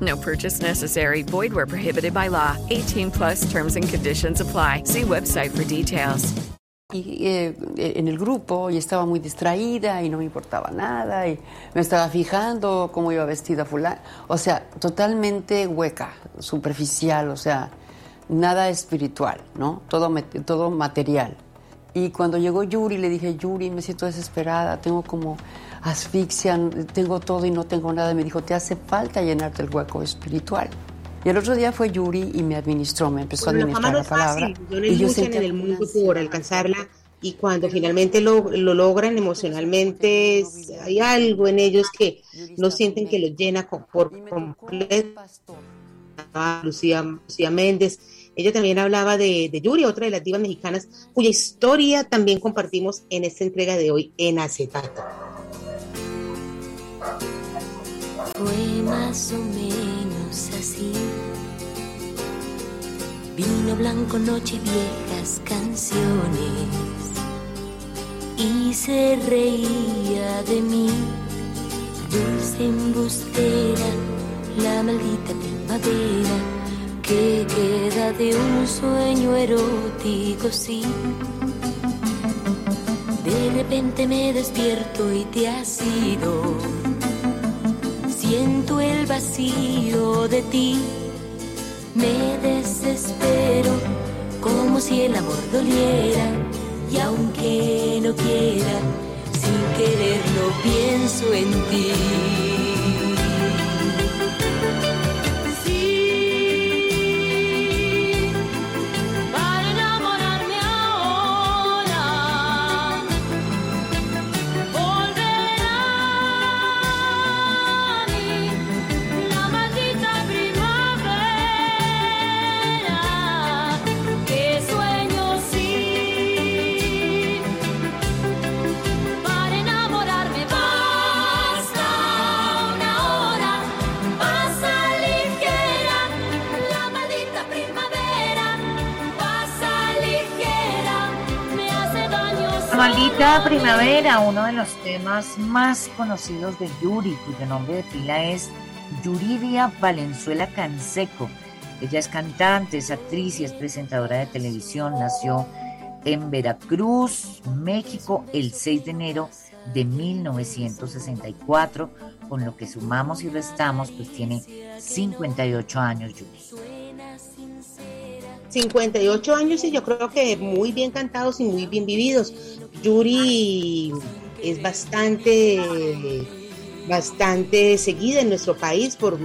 Speaker 38: No purchase necessary. Void where prohibited by law. 18 plus terms and conditions apply. See website for details.
Speaker 36: Y, eh, en el grupo y estaba muy distraída y no me importaba nada y me estaba fijando cómo iba vestida fulana. O sea, totalmente hueca, superficial, o sea, nada espiritual, ¿no? Todo, todo material. Y cuando llegó Yuri, le dije, Yuri, me siento desesperada, tengo como asfixia, tengo todo y no tengo nada. me dijo, te hace falta llenarte el hueco espiritual. Y el otro día fue Yuri y me administró, me empezó a administrar la, palabra.
Speaker 19: y yo sentí en el mundo por alcanzarla y cuando finalmente lo, lo logran emocionalmente, hay algo en ellos que no sienten que los llena por completo. Lucía, Lucía Méndez, ella también hablaba de, de, Yuri, otra de las divas mexicanas, cuya historia también compartimos en esta entrega de hoy en acetato.
Speaker 39: Fue más o menos así. Vino blanco, noche, viejas canciones. Y se reía de mí, dulce embustera, la maldita primavera que queda de un sueño erótico, sí. De repente me despierto y te has ido. Siento el vacío de ti. Me desespero como si el amor doliera. Y aunque no quiera, sin quererlo pienso en ti. Primavera,
Speaker 1: uno de los temas más conocidos de Yuri, cuyo nombre de pila es Yuridia Valenzuela Canseco. Ella es cantante, es actriz y es presentadora de televisión. Nació en Veracruz, México, el 6 de enero de 1964, con lo que sumamos y restamos, pues tiene 58 años Yuri.
Speaker 19: 58 años y yo creo que muy bien cantados y muy bien vividos. Yuri es bastante, bastante seguida en nuestro país por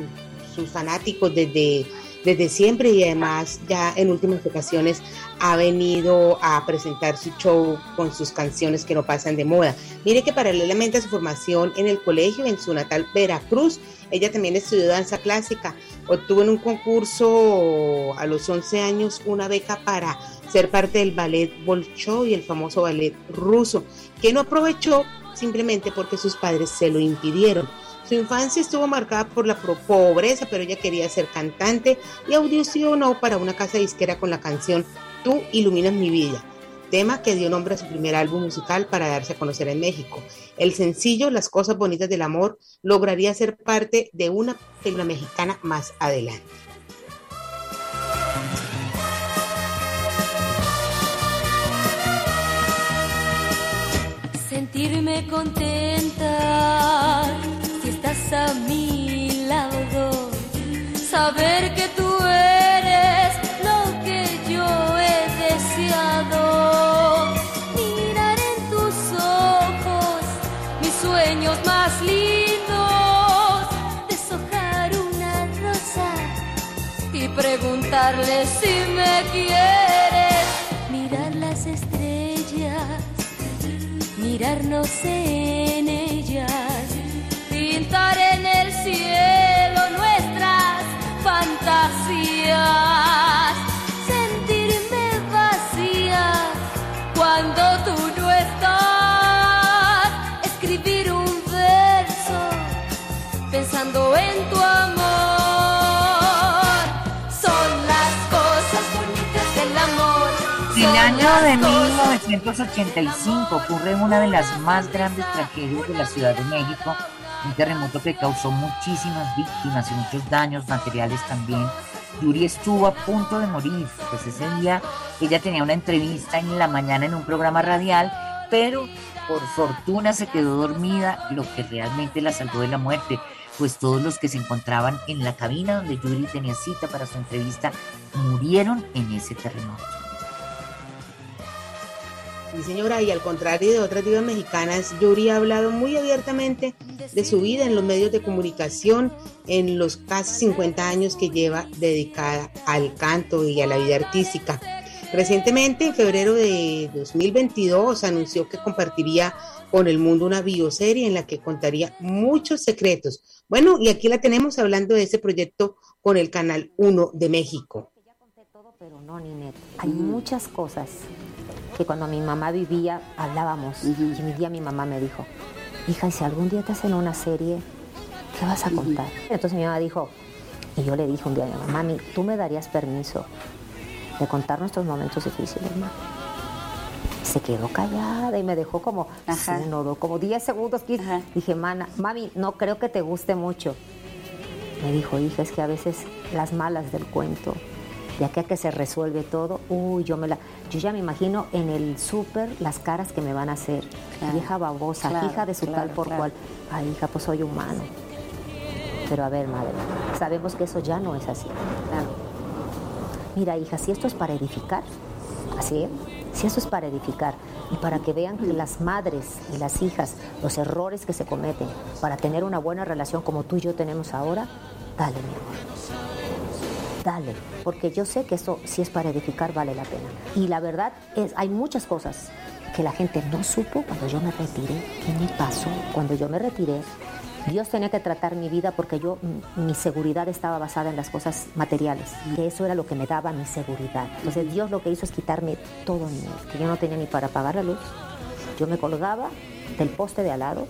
Speaker 19: sus fanáticos desde, desde siempre y además ya en últimas ocasiones ha venido a presentar su show con sus canciones que no pasan de moda. Mire que paralelamente a su formación en el colegio en su natal Veracruz, ella también estudió danza clásica, obtuvo en un concurso a los 11 años una beca para ser parte del ballet Bolshoi, el famoso ballet ruso, que no aprovechó simplemente porque sus padres se lo impidieron. Su infancia estuvo marcada por la pobreza, pero ella quería ser cantante y audicionó para una casa disquera con la canción Tú iluminas mi vida, tema que dio nombre a su primer álbum musical para darse a conocer en México. El sencillo Las cosas bonitas del amor lograría ser parte de una película mexicana más adelante.
Speaker 39: sentirme contenta si estás a mi lado, saber que si me quieres, mirar las estrellas mirarnos en
Speaker 1: De
Speaker 39: cosas
Speaker 1: 1985 ocurre una de las más grandes tragedias de la Ciudad de México, un terremoto que causó muchísimas víctimas y muchos daños materiales también. Yuri estuvo a punto de morir, pues ese día ella tenía una entrevista en la mañana en un programa radial, pero por fortuna se quedó dormida, lo que realmente la salvó de la muerte, pues todos los que se encontraban en la cabina donde Yuri tenía cita para su entrevista murieron en ese terremoto.
Speaker 19: Sí, señora, y al contrario de otras divas mexicanas, Yuri ha hablado muy abiertamente de su vida en los medios de comunicación en los casi 50 años que lleva dedicada al canto y a la vida artística. Recientemente, en febrero de 2022, anunció que compartiría con el mundo una bioserie en la que contaría muchos secretos. Bueno, y aquí la tenemos hablando de ese proyecto con el Canal 1 de México.
Speaker 40: Pero no, Ninette. Hay muchas cosas que cuando mi mamá vivía hablábamos. Y un día mi mamá me dijo, hija, y si algún día te hacen una serie, ¿qué vas a contar? Entonces mi mamá dijo, y yo le dije un día a mi mamá, mami, ¿tú me darías permiso de contar nuestros momentos difíciles, ma? Se quedó callada y me dejó como, uno, dos, como 10 segundos. 15. Dije, mana, mami, no creo que te guste mucho. Me dijo, hija, es que a veces las malas del cuento de aquí a que se resuelve todo, uy, yo me la, yo ya me imagino en el súper las caras que me van a hacer, vieja babosa,
Speaker 36: claro,
Speaker 40: hija de su
Speaker 36: claro,
Speaker 40: tal por
Speaker 36: claro.
Speaker 40: cual, ay hija, pues soy humano. Pero a ver, madre, sabemos que eso ya no es así. Mira, hija, si esto es para edificar, así, ¿eh? si esto es para edificar y para que vean que las madres y las hijas, los errores que se cometen, para tener una buena relación como tú y yo tenemos ahora, dale, mi amor. Dale, porque yo sé que eso, si es para edificar, vale la pena. Y la verdad es, hay muchas cosas que la gente no supo cuando yo me retiré. ¿Qué me pasó? Cuando yo me retiré, Dios tenía que tratar mi vida porque yo, mi seguridad estaba basada en las cosas materiales, que eso era lo que me daba mi seguridad. Entonces Dios lo que hizo es quitarme todo que yo no tenía ni para pagar la luz. Yo me colgaba del poste de al lado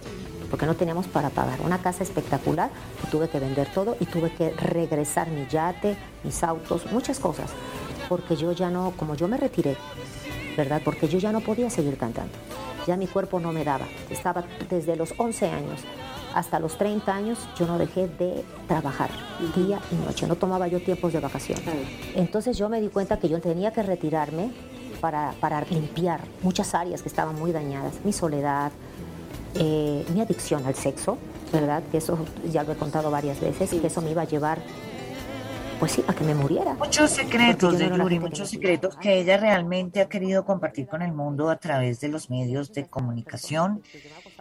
Speaker 40: porque no teníamos para pagar. Una casa espectacular, que tuve que vender todo y tuve que regresar mi yate, mis autos, muchas cosas, porque yo ya no, como yo me retiré, ¿verdad? Porque yo ya no podía seguir cantando. Ya mi cuerpo no me daba. Estaba desde los 11 años hasta los 30 años, yo no dejé de trabajar día y noche. No tomaba yo tiempos de vacación. Entonces yo me di cuenta que yo tenía que retirarme para, para limpiar muchas áreas que estaban muy dañadas. Mi soledad, eh, mi adicción al sexo, ¿verdad? Que eso ya lo he contado varias veces, que eso me iba a llevar, pues sí, a que me muriera.
Speaker 1: Muchos secretos de Yuri, muchos secretos que ella realmente ha querido compartir con el mundo a través de los medios de comunicación.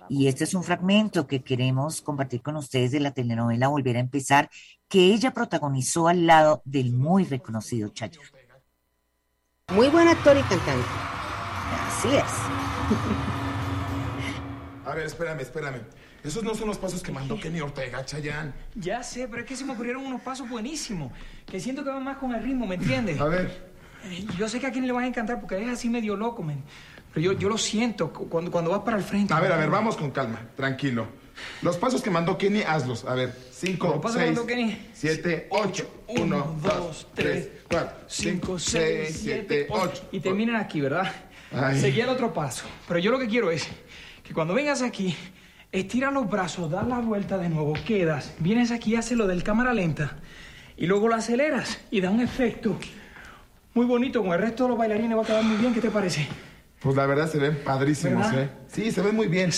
Speaker 1: Y este es un fragmento que queremos compartir con ustedes de la telenovela Volver a empezar, que ella protagonizó al lado del muy reconocido Chayanne.
Speaker 19: Muy buen actor y cantante.
Speaker 1: Así es.
Speaker 41: A ver, espérame, espérame. Esos no son los pasos que mandó Kenny Ortega, Chayanne.
Speaker 42: Ya sé, pero es que se me ocurrieron unos pasos buenísimos. Que siento que van más con el ritmo, ¿me entiendes?
Speaker 41: A ver.
Speaker 42: Eh, Yo sé que a quien le van a encantar porque es así medio loco, men. Pero yo, yo lo siento cu- cuando, cuando vas para el frente.
Speaker 41: A ver, a ver, vamos con calma, tranquilo. Los pasos que mandó Kenny, hazlos. A ver,
Speaker 42: Los
Speaker 41: 5,
Speaker 42: pasos que
Speaker 41: 6,
Speaker 42: mandó Kenny.
Speaker 41: 7, 8, 1, 2, 3, 4, 5, 6, 7, 8.
Speaker 42: Y terminan aquí, ¿verdad?
Speaker 41: Ay.
Speaker 42: Seguí el otro paso. Pero yo lo que quiero es que cuando vengas aquí, estiras los brazos, das la vuelta de nuevo, quedas, vienes aquí, haces lo del cámara lenta y luego lo aceleras y da un efecto muy bonito. Con el resto de los bailarines va a quedar muy bien. ¿Qué te parece?
Speaker 41: Pues la verdad se ven padrísimos,
Speaker 42: ¿Verdad?
Speaker 41: ¿eh? Sí, se ven muy bien.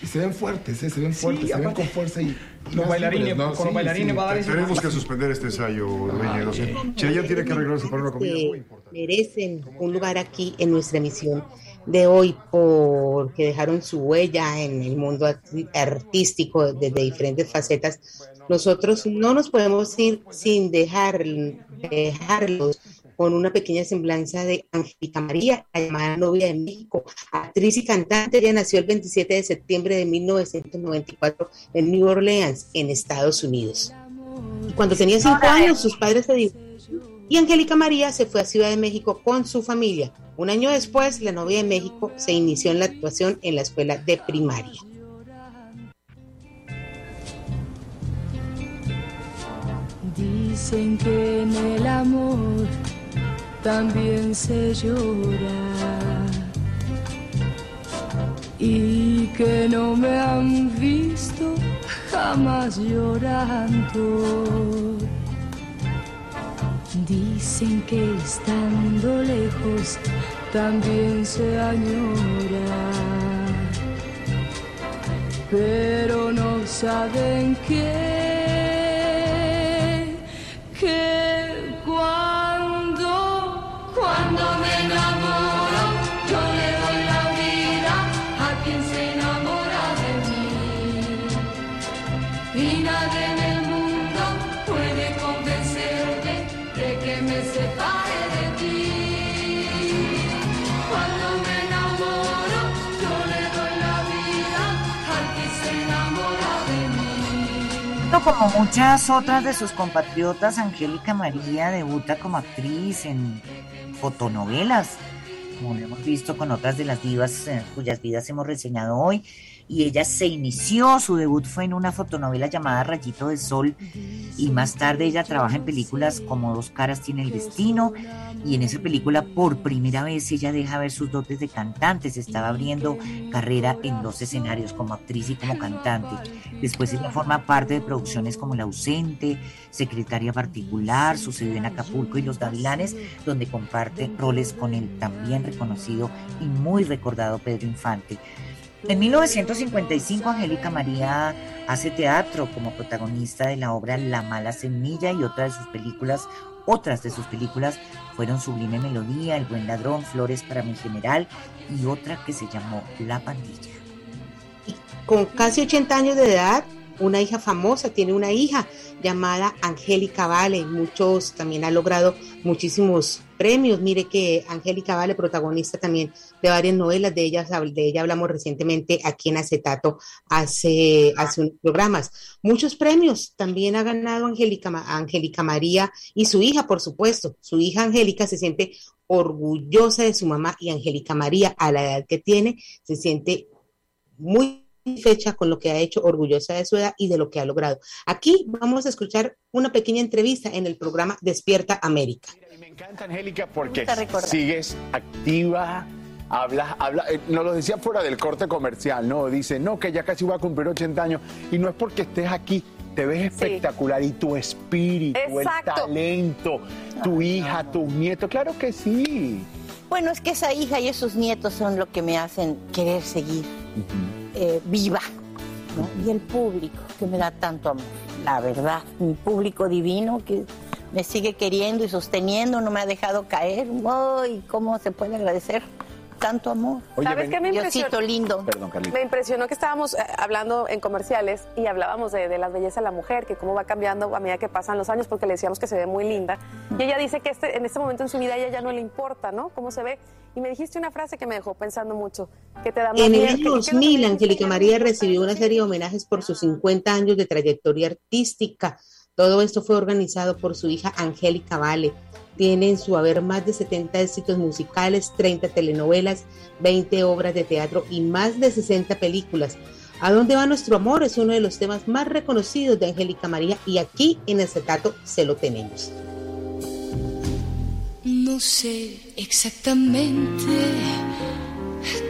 Speaker 41: Y se ven fuertes, ¿eh? Se ven fuertes, se ven con fuerza y.
Speaker 42: los bailarines,
Speaker 41: ¿no?
Speaker 42: con los bailarines va a dar ese-
Speaker 43: Tenemos que suspender este ensayo, dueño. Chayanne tiene que arreglarse para una comida muy
Speaker 19: que merecen un lugar aquí en nuestra emisión de hoy porque dejaron su huella en el mundo artístico desde diferentes facetas. Nosotros no nos podemos ir sin dejar, dejarlos con una pequeña semblanza de Angélica María, la llamada novia de México, actriz y cantante. Ella nació el 27 de septiembre de 1994 en New Orleans, en Estados Unidos. Cuando tenía cinco años, sus padres se divorciaron y Angélica María se fue a Ciudad de México con su familia. Un año después, la novia de México se inició en la actuación en la escuela de primaria.
Speaker 15: Dicen que en el amor también se llora y que no me han visto jamás llorando. Dicen que estando lejos también se añora, pero no saben que, que
Speaker 1: Como muchas otras de sus compatriotas, Angélica María debuta como actriz en fotonovelas, como lo hemos visto con otras de las divas eh, cuyas vidas hemos reseñado hoy. Y ella se inició, su debut fue en una fotonovela llamada Rayito de Sol y más tarde ella trabaja en películas como Dos caras tiene el destino y en esa película por primera vez ella deja ver sus dotes de cantante, se estaba abriendo carrera en dos escenarios como actriz y como cantante. Después ella forma parte de producciones como La ausente, Secretaria particular, sucedió en Acapulco y Los Gavilanes, donde comparte roles con el también reconocido y muy recordado Pedro Infante. En 1955, Angélica María hace teatro como protagonista de la obra La mala semilla y otra de sus películas, otras de sus películas fueron Sublime Melodía, El buen ladrón, Flores para mi general y otra que se llamó La pandilla.
Speaker 19: Con casi 80 años de edad, una hija famosa, tiene una hija llamada Angélica Vale. Muchos también ha logrado muchísimos premios. Mire que Angélica Vale, protagonista también de varias novelas, de ella, de ella hablamos recientemente aquí en Acetato hace, hace unos programas. Muchos premios también ha ganado Angélica, Angélica María y su hija, por supuesto. Su hija Angélica se siente orgullosa de su mamá y Angélica María, a la edad que tiene, se siente muy fecha con lo que ha hecho, orgullosa de su edad y de lo que ha logrado. Aquí vamos a escuchar una pequeña entrevista en el programa Despierta América.
Speaker 44: Me encanta, Angélica, porque sigues activa, hablas, habla, eh, nos lo decía fuera del corte comercial, ¿no? Dice, no, que ya casi va a cumplir 80 años. Y no es porque estés aquí, te ves espectacular y tu espíritu, el talento, tu hija, tus nietos, claro que sí.
Speaker 37: Bueno, es que esa hija y esos nietos son lo que me hacen querer seguir eh, viva. Y el público que me da tanto amor, la verdad, mi público divino que me sigue queriendo y sosteniendo, no me ha dejado caer. ¡Ay! ¿Cómo se puede agradecer tanto amor?
Speaker 45: ¿Sabes qué me impresionó?
Speaker 37: Lindo.
Speaker 45: Me impresionó que estábamos eh, hablando en comerciales y hablábamos de, de la belleza de la mujer, que cómo va cambiando a medida que pasan los años, porque le decíamos que se ve muy linda. Y ella dice que este, en este momento en su vida a ella ya no le importa, ¿no? Cómo se ve. Y me dijiste una frase que me dejó pensando mucho, que te da
Speaker 19: En el año
Speaker 45: que- que-
Speaker 19: 2000, Angélica María recibió una serie de homenajes por sus 50 años de trayectoria artística. Todo esto fue organizado por su hija Angélica Vale. Tiene en su haber más de 70 éxitos musicales, 30 telenovelas, 20 obras de teatro y más de 60 películas. ¿A dónde va nuestro amor? Es uno de los temas más reconocidos de Angélica María y aquí en acetato se lo tenemos.
Speaker 15: No sé exactamente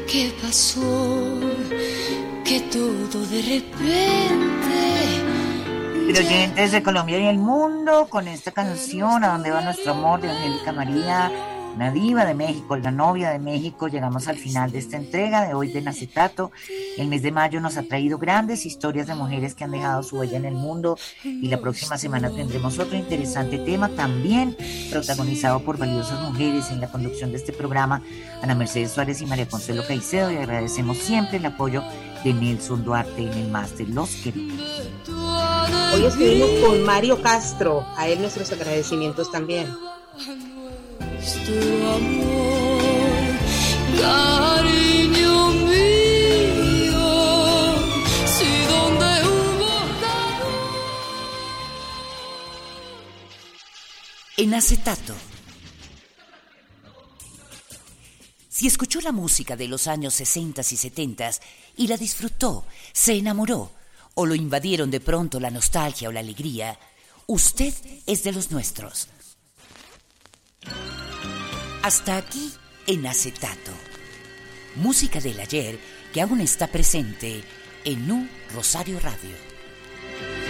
Speaker 15: qué pasó, que todo de repente
Speaker 1: Pero oyentes de Colombia y el mundo, con esta canción, ¿A dónde va nuestro amor? de Angélica María, una diva de México, la novia de México, llegamos al final de esta entrega de hoy de Nacetato. El mes de mayo nos ha traído grandes historias de mujeres que han dejado su huella en el mundo y la próxima semana tendremos otro interesante tema también protagonizado por valiosas mujeres en la conducción de este programa, Ana Mercedes Suárez y María Consuelo Caicedo y agradecemos siempre el apoyo de Nelson Duarte en el máster Los Queridos.
Speaker 19: Hoy estuvimos con Mario Castro, a él nuestros agradecimientos también.
Speaker 15: nuestro amor, cariño mío, si donde hubo
Speaker 1: En acetato. Si escuchó la música de los años 60 y 70 y la disfrutó, se enamoró o lo invadieron de pronto la nostalgia o la alegría, usted es de los nuestros. Hasta aquí en acetato. Música del ayer que aún está presente en un Rosario Radio.